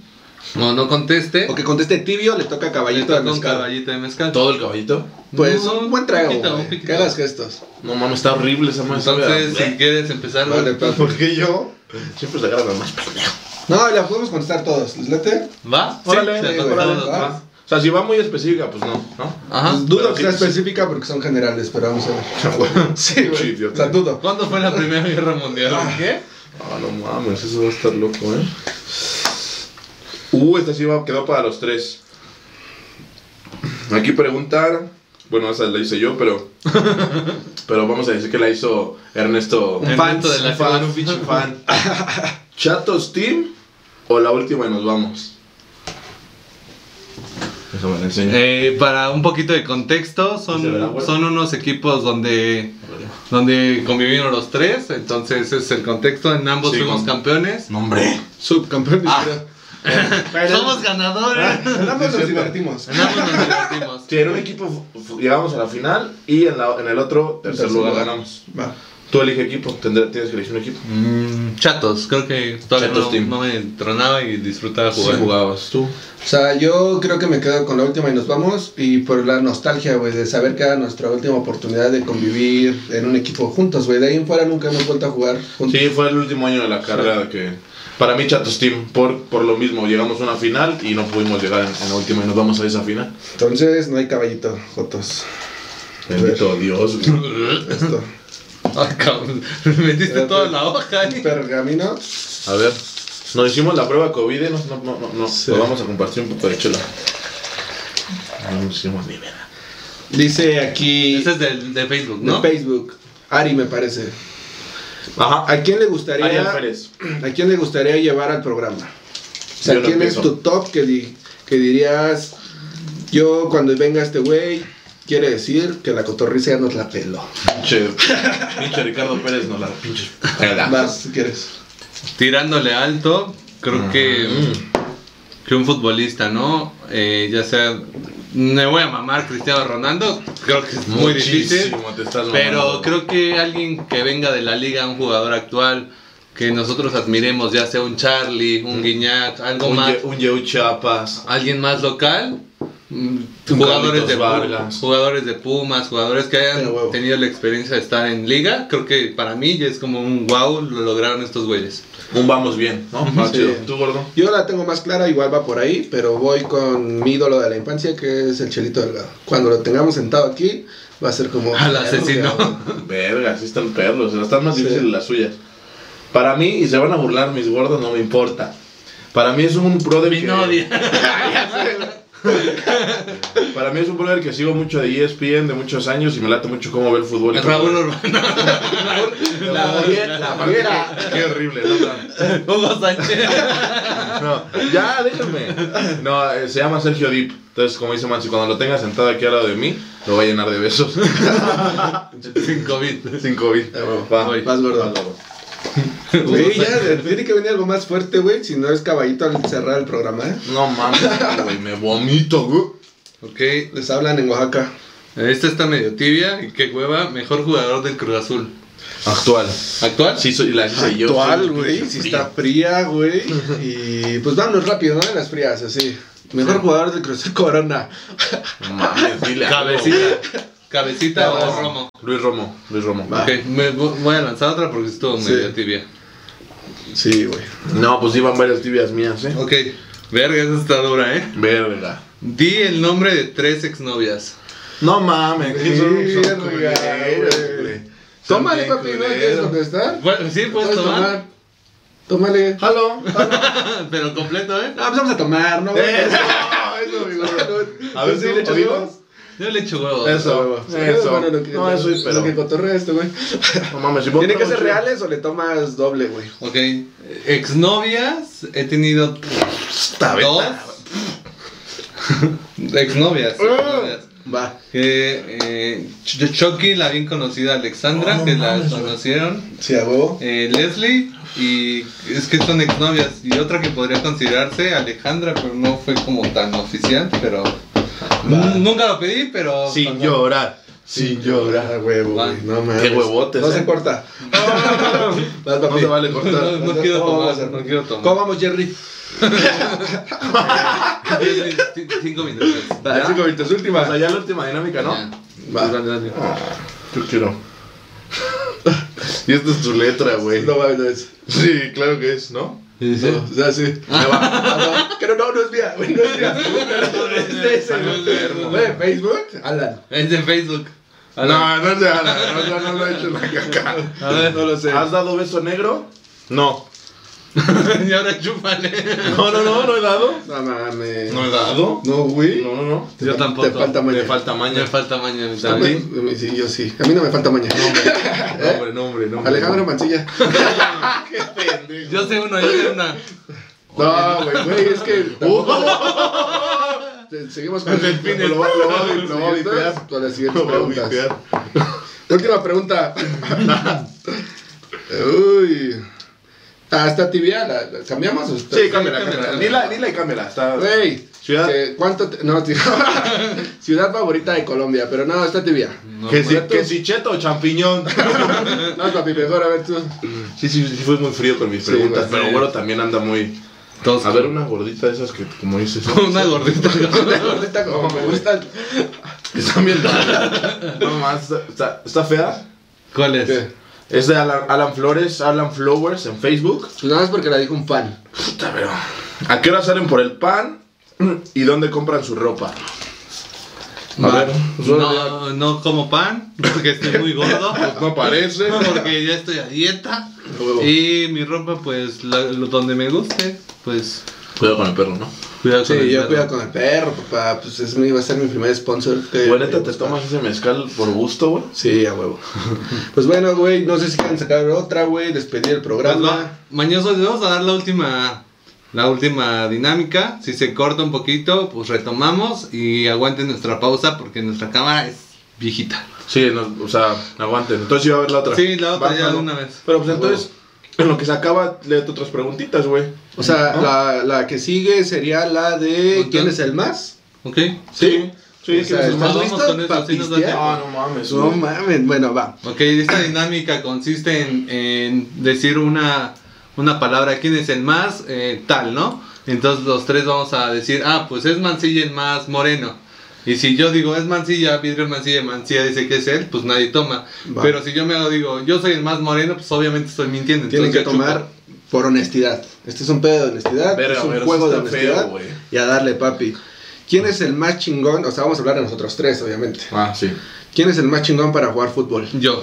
o no conteste, O que conteste tibio, le toca le caballito toca de mezcal. caballito de mezcal. ¿Todo el caballito? Pues No, un buen trago, poquito, güey. un poquito. Que hagas gestos. No mames, está horrible esa madre. Entonces, si quieres empezar, Vale, pues. ¿Por qué yo? Siempre se agarran al más pendejo. No, la podemos contestar todos. ¿Les late? ¿va? Órale, Sí, sí, se órale, contestamos, va. va. O sea, si va muy específica, pues no, ¿no? Ajá. Pues dudo pero que sea sí, sí. específica porque son generales, pero vamos a ver. Sí, Pinche güey. O sea, dudo. ¿Cuándo fue la Primera Guerra Mundial? ¿Qué? Ah, no mames, eso va a estar loco, ¿eh? Uh, esta sí va, quedó para los tres. Aquí preguntar. Bueno, esa la hice yo, pero. Pero vamos a decir que la hizo Ernesto. Un fan de la fan, un pinche fan. ¿Chatos Team o la última y nos vamos? Eso me la enseña. Eh, para un poquito de contexto, ¿Se verá, son, son unos equipos donde, donde convivieron los tres, entonces ese es el contexto, en ambos Sí, fuimos campeones. No, hombre. Subcampeón. Ah. Pero- Somos ganadores. Andamos nos divertimos. Andamos, nos divertimos. Sí, en un equipo llegamos a la final y en, la- en el otro tercer Tercer lugar lugar. ganamos. Va. Tú elige equipo, tendré- tienes que elegir un equipo. Mm, chatos, creo que todavía Chatos no, Team. no me tronaba y disfrutaba jugar. Sí, jugabas tú. O sea, yo creo que me quedo con la última y nos vamos. Y por la nostalgia, güey, de saber que era nuestra última oportunidad de convivir en un equipo juntos, güey. De ahí en fuera nunca hemos vuelto a jugar juntos. Sí, fue el último año de la carrera que... Para mí, Chatos Team, por, por lo mismo, llegamos a una final y no pudimos llegar en, en la última y nos vamos a esa final. Entonces, no hay caballito, Jotos. Bendito Dios. güey. Esto. Ay, cabrón. Me metiste toda la hoja ahí. Pergamino. A ver, nos hicimos la prueba COVID, ¿eh? no, no, no, no, no. Sí. Nos vamos a compartir un poco de chela. No nos hicimos ni nada. Dice aquí. Ese es de Facebook, de ¿no? Facebook. Ari, me parece. Ajá. ¿A quién le gustaría, Ariel Pérez. ¿a quién le gustaría llevar al programa? O sea, Yo no ¿quién es tu top que, di- que dirías, yo cuando venga este güey, quiere decir que la cotorriza ya nos la peló? Pinche, pinche Ricardo Pérez nos la pinche. Vas, si quieres. Tirándole alto, creo que, Mm. que un futbolista, ¿no? Eh, ya sea. Me voy a mamar Cristiano Ronaldo, creo que es muy difícil. Muchísimo Pero creo que alguien que venga de la liga, un jugador actual, que nosotros admiremos, ya sea un Charlie, un Guiñac, algo un, más, Ye- un Yeu Chiapas. alguien más local, mm, jugadores Carlitos de, Vargas. jugadores de Pumas, jugadores que hayan tenido la experiencia de estar en liga, creo que para mí ya es como un wow, lo lograron estos güeyes. Un vamos bien, ¿no? Va Sí. chido. ¿Tú, gordo? Yo la tengo más clara, igual va por ahí, pero voy con mi ídolo de la infancia, que es el Chelito Delgado. Cuando lo tengamos sentado aquí, va a ser como... Al asesino. Verga, sí están perros. Están más Sí. difíciles las suyas. Para mí, y se van a burlar mis gordos, no me importa. Para mí es un brother Mi que... novia. Para mí es un brother que sigo mucho de ESPN de muchos años y me late mucho cómo ve el fútbol. Raúl Urbano. La fiera. Qué horrible, no, no. Hugo Sánchez. No, ya, déjame. No, eh, se llama Sergio Deep. Entonces, como dice Mansi, cuando lo tenga sentado aquí al lado de mí, lo voy a llenar de besos. Sin COVID. Sin COVID. Va, Voy. Vas, gordo. Güey, ya, tiene que venir algo más fuerte, güey, si no es caballito al cerrar el programa, ¿eh? No mames, güey, me vomito, güey. Ok, Les hablan en Oaxaca. esta está medio tibia y qué hueva, mejor jugador del Cruz Azul. Actual. ¿Actual? Sí, soy la. Actual, güey, frío. está fría, güey. Y pues vámonos rápido, ¿no? En las frías, así. Mejor jugador del Cruz Corona. No mames, dile algo, Cabecita. O. Romo. Luis Romo, Luis Romo. Va. Ok, me vo- voy a lanzar otra porque estuvo Sí. medio tibia. Sí, güey. No, pues iban varias tibias mías, eh. Ok, verga, esa está dura, ¿eh? Verga. Di el nombre de tres exnovias. No mames, ¿qué son? Verga, Son culeros, güey. Tómale, papi, ¿no quieres contestar? Bueno, sí, puedes tomar, Tómale. Halo. pero completo, ¿eh? No, pues vamos a tomar, ¿no? Eso, eso, mi gordo. A ver, ¿Sí ¿tú le echas? Yo le echo huevos. Eso. Sí, Eso. bueno, lo que, No, eso es, Lo pero- que cotorrea esto, güey. No mames, si ¿Tiene que ser reales o le tomas doble, güey? Ok, exnovias, he tenido Está dos. exnovias. exnovias. Va. Que eh, Ch- Chucky, la bien conocida Alexandra, Oh, que no la conocieron. Sí, a huevo. eh, Leslie, y es que son exnovias. Y otra que podría considerarse Alejandra, pero no fue como tan oficial. Pero Va. Nunca lo pedí, pero. Sin llorar. Sin llorar. Huevo, güey. No mames. Qué huevotes, No eh. se corta. Vas, No papi. se vale cortar. No, no quiero ¿Cómo vamos a tomar, no quiero tomar. ¿Cómo vamos, Jerry? Cin- Cinco minutos. Va, ¿Ya? cinco minutos, última. O sea, ya la última dinámica, ¿no? Ya. Va. Dale, dale. Yo quiero. y esta es tu letra, güey. No mames, no es. Sí, claro que es, ¿no? Sí, sí. No, o sea, sí. Ah, no, no, no, no es mía, güey, no es mía. Es de ese, güey. Facebook, Alan. Es de Facebook. No, no es de Ana, no, yo no lo he hecho en la caca. A ver. No lo sé. ¿Has dado beso negro? No. y ahora chúpale. No, no, no, no he dado. No mames. ¿No he dado? No, güey. No, no, no. Te Yo tampoco. Te falta maña. Me falta maña. Me falta mañana. mi A también. mí- Sí, yo sí. A mí no me falta maña. Nombre, nombre, nombre. Alejandro Mancilla. Qué pendejo. Yo sé uno, yo sé una. No, güey, güey, es que. Te- Seguimos con El delfín, lo va- lo a lo va a vipear. Con las siguientes Lo voy a preguntas. Última pregunta. Uy. Ah, está tibia, ¿la, la cambiamos? o está- Sí, cámbiala, cámbiala. Dila, dila y cámbiala. Está... Güey, Ciudad. que- ¿cuánto? te- no, tío. ciudad favorita de Colombia, pero no, está tibia. No, que, si, bueno, que tú- si cheto o champiñón. No, papi, mejor a ver tú. sí, sí, sí, fue muy frío con mis Sí, preguntas. pero bueno, también anda muy. Tosco. A ver, una gordita de esas que, como dices. Una gordita. Una gordita como me gustan. que están bien. No más, está, está, está fea. ¿Cuál es? ¿Qué? Es de Alan, Alan Flores, Alan Flowers en Facebook. Pues nada más porque la dijo un fan. Puta, pero. ¿A qué hora salen por el pan? ¿Y dónde compran su ropa? A ver, pues, No, no como pan, porque estoy muy gordo. ya- no parece. Porque ya estoy a dieta. Y mi ropa, pues, la- lo- donde me guste, pues, Cuidado con el perro, ¿no? cuidado con Sí, el yo perro. cuido con el perro, papá. Pues es mi, va a ser mi primer sponsor. que- neta, que te tomas ese mezcal por gusto, güey. Sí, a huevo. pues bueno, güey, no sé si quieren sacar otra, güey, despedir el Pues programa. mañosos, les vamos a dar la última, la última dinámica. Si se corta un poquito, pues retomamos y aguanten nuestra pausa porque nuestra cámara es viejita. Sí, no, o sea, aguanten. Entonces iba a ver la otra. Sí, la otra Va, ya de una vez. Pero pues entonces, en lo que se acaba, léete otras preguntitas, güey. O sea, ¿No? la, la que sigue sería la de. ¿Quién es el más? ¿Ok? Sí, sí, que ¿estás listo para sí tiempo. Ah, no mames. No mames, bueno, va. Ok, esta dinámica consiste en, en decir una, una palabra, quién es el más eh, tal, ¿no? Entonces los tres vamos a decir, ah, pues es Mancilla el más moreno. Y si yo digo es Mancilla, Vidrio es Mancilla, y Mancilla dice que es él, pues nadie toma. Va. Pero si yo me hago, digo, yo soy el más moreno, pues obviamente estoy mintiendo. Tienen que tomar por honestidad. Este es un pedo de honestidad, Verga, es un pero juego de honestidad. feo, y a darle, papi. ¿Quién es el más chingón? O sea, vamos a hablar de nosotros tres, obviamente. Ah, sí. ¿Quién es el más chingón para jugar fútbol? Yo.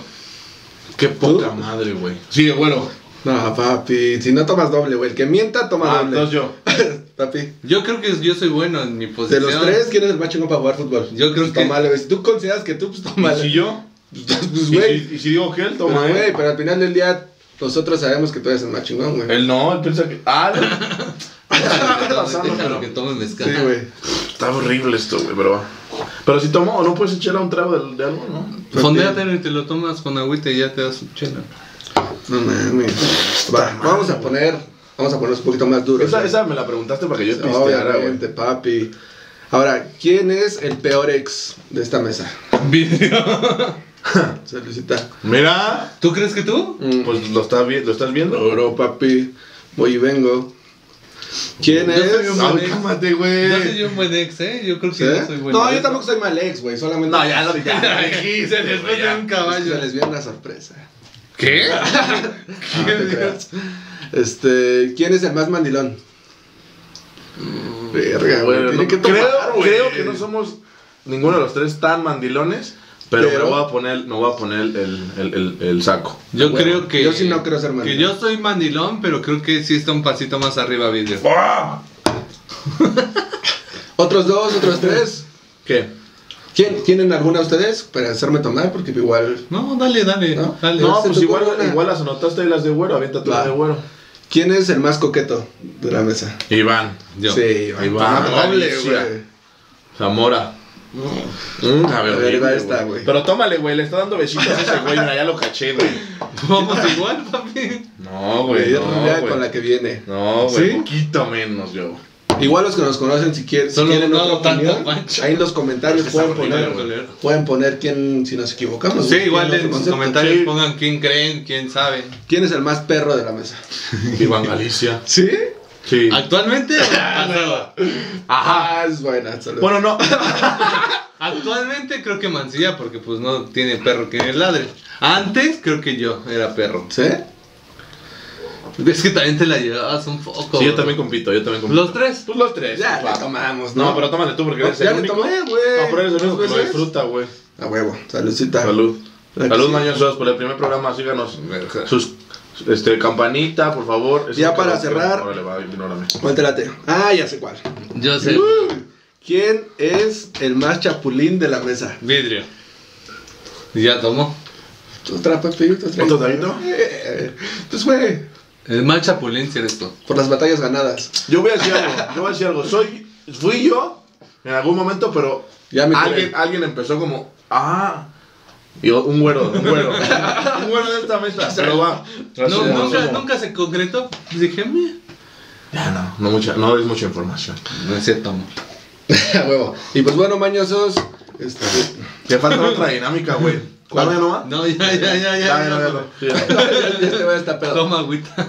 Qué poca madre, güey. Sí, bueno. No, papi, si no tomas doble, güey. El que mienta, toma Ah, doble. entonces yo. papi. Yo creo que yo soy bueno en mi De posición. los tres, ¿quién es el más chingón para jugar fútbol? Yo creo pues que- Tómale, güey. Si tú consideras que tú, pues ¿Y tómale. si yo? Pues, ¿Y güey. si, y si digo que él, Pues, toma, güey, eh. pero al final del día, nosotros sabemos que tú eres el más chingón, güey. Él no, él piensa que. Ah, Déjalo, que tome mezcal. Sí, güey. Está horrible esto, güey, pero va. Pero si tomo, o no puedes echar a un trago de, de algo, ¿no? Fondéatelo y te lo tomas con agüita y ya te das un chela. No mames. Va, vamos a poner, vamos a ponernos un poquito más duros. Esa, güey. esa me la preguntaste para que yo pisteara, güey. Obviamente, papi. Ahora, ¿quién es el peor ex de esta mesa? Vidrio. Saludcita. Mira, ¿Tú crees que tú? Mm. pues lo estás, vi- lo estás viendo. Oro, papi. Voy y vengo. ¿Quién Yo es? soy un Ay, buen ex. cálmate, güey. Yo soy un buen ex, ¿eh? Yo creo que ¿Sí? yo soy buen No, ex. yo tampoco soy mal ex, güey. Solamente. No, ya lo ya, güey, de ya. un Es caballo. se les viene una sorpresa. ¿Qué? No te creas. Este, ¿quién es el más mandilón? Verga, güey. Bueno, Tiene no- que tomar, creo, que no somos ninguno de los tres tan mandilones, pero, Pero- me voy a poner, me voy a poner el, el, el, el saco. Yo Bueno, creo que. yo sí no creo ser Que mandilón. yo soy mandilón, pero creo que sí está un pasito más arriba, Vidrio. ¡Ah! Otros dos, otros tres. ¿Qué? ¿Quién, ¿Tienen alguna ustedes para hacerme tomar? Porque igual. No, dale, dale. ¿No? dale. No, pues igual, igual las anotaste y las de güero, aviéntate las de güero. ¿Quién es el más coqueto de la mesa? Iván. Yo. Sí, Ahí va, toma doble, güey. Zamora. Mm, a ver, ver, va horrible, esta, güey. Pero tómale, güey, le está dando besitos a ese güey, ya lo caché, güey. Vamos igual, papi. No, Güey, no, con la que viene. No, güey, ¿Sí? poquito menos yo. Igual los que nos conocen, si quieren, si quieren otra opinión, ahí en los comentarios Es que pueden poner, pueden poner quién, si nos equivocamos. Sí, igual en concepto. comentarios Sí. pongan quién creen, quién sabe. ¿Quién es el más perro de la mesa? Iván Galicia. ¿Sí? Sí. ¿Actualmente? Ajá, es buena. salud. Bueno, no. Actualmente creo que Mancilla, porque pues no tiene perro que ladre. Antes creo que yo era perro. ¿Sí? Es que también te la llevabas un poco. Sí, yo también compito, yo también compito. ¿Los tres? Pues los tres. Ya, tomamos, ¿no? No, pero tómale tú porque eres ya el le único. tomé, güey. No, pero eres el único ¿Dos que lo disfruta, güey. A huevo, saludcita. Salud. Salud, mañosos, por el primer programa, síganos. Sus, este, campanita, por favor. Ya para lo- cerrar. Órale, va, ignórame. Ah, ya sé cuál. Yo sé. ¿Quién es el más chapulín de la mesa? Vidrio. Ya tomó. Otra, papi, otra. ¿Otro? Eh, Pues, güey, El mal chapulín si eres tú. por las batallas ganadas. Yo voy a decir algo, yo voy a decir algo. Soy, fui yo en algún momento, pero Ya me alguien, alguien empezó como, ah, Y un güero, un güero. un güero de esta mesa. Pero va. No, Asumo, nunca, nunca se concretó. Pues dije, "Meh". Ya no, no, mucha, no es mucha información. No es cierto, amor. A huevo. Y pues bueno, mañosos. Este, Te falta otra dinámica, güey. ¿Cuál ya no va? No, ya, ya, ya, ya. Ya, güey está pedo. Toma agüita.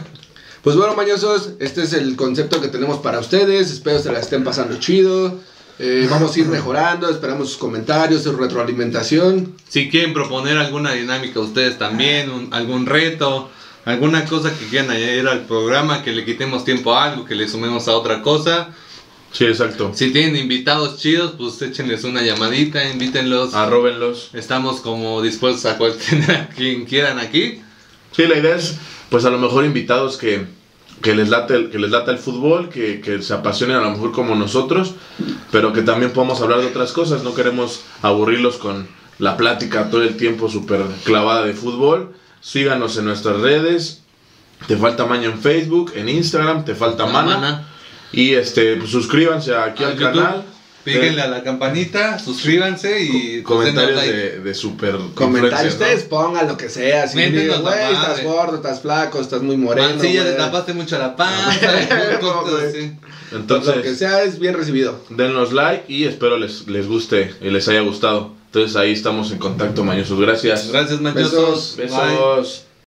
Pues bueno, mañosos, este es el concepto que tenemos para ustedes. Espero se la estén pasando chido. Eh, vamos a ir mejorando. Esperamos sus comentarios, su retroalimentación. Si quieren proponer alguna dinámica ustedes también, un- algún reto, alguna cosa que quieran añadir al programa, que le quitemos tiempo a algo, que le sumemos a otra cosa. Sí, exacto. Si tienen invitados chidos, pues échenles una llamadita, invítenlos. Arróbenlos. Estamos como dispuestos a cual- tener a quien quieran aquí. Sí, la idea es, pues a lo mejor invitados que, que les late el, que les late el fútbol, que, que se apasionen a lo mejor como nosotros, pero que también podamos hablar de otras cosas. No queremos aburrirlos con la plática todo el tiempo súper clavada de fútbol. Síganos en nuestras redes. Te falta maña en Facebook, en Instagram, te falta mana. Mana. Y este, pues, suscríbanse aquí Al al YouTube. canal. Píquenle a la campanita, suscríbanse y Comentarios de, de super Comentarios, ustedes pongan lo que sea. Si güey, estás gordo, estás flaco, estás muy moreno. Mancilla, te güey". tapaste mucho la panza. Así. Entonces, lo que sea es bien recibido. Denos like y espero les, les guste y les haya gustado. Entonces ahí estamos en contacto, mañosos. Gracias. Gracias. Besos. Besos.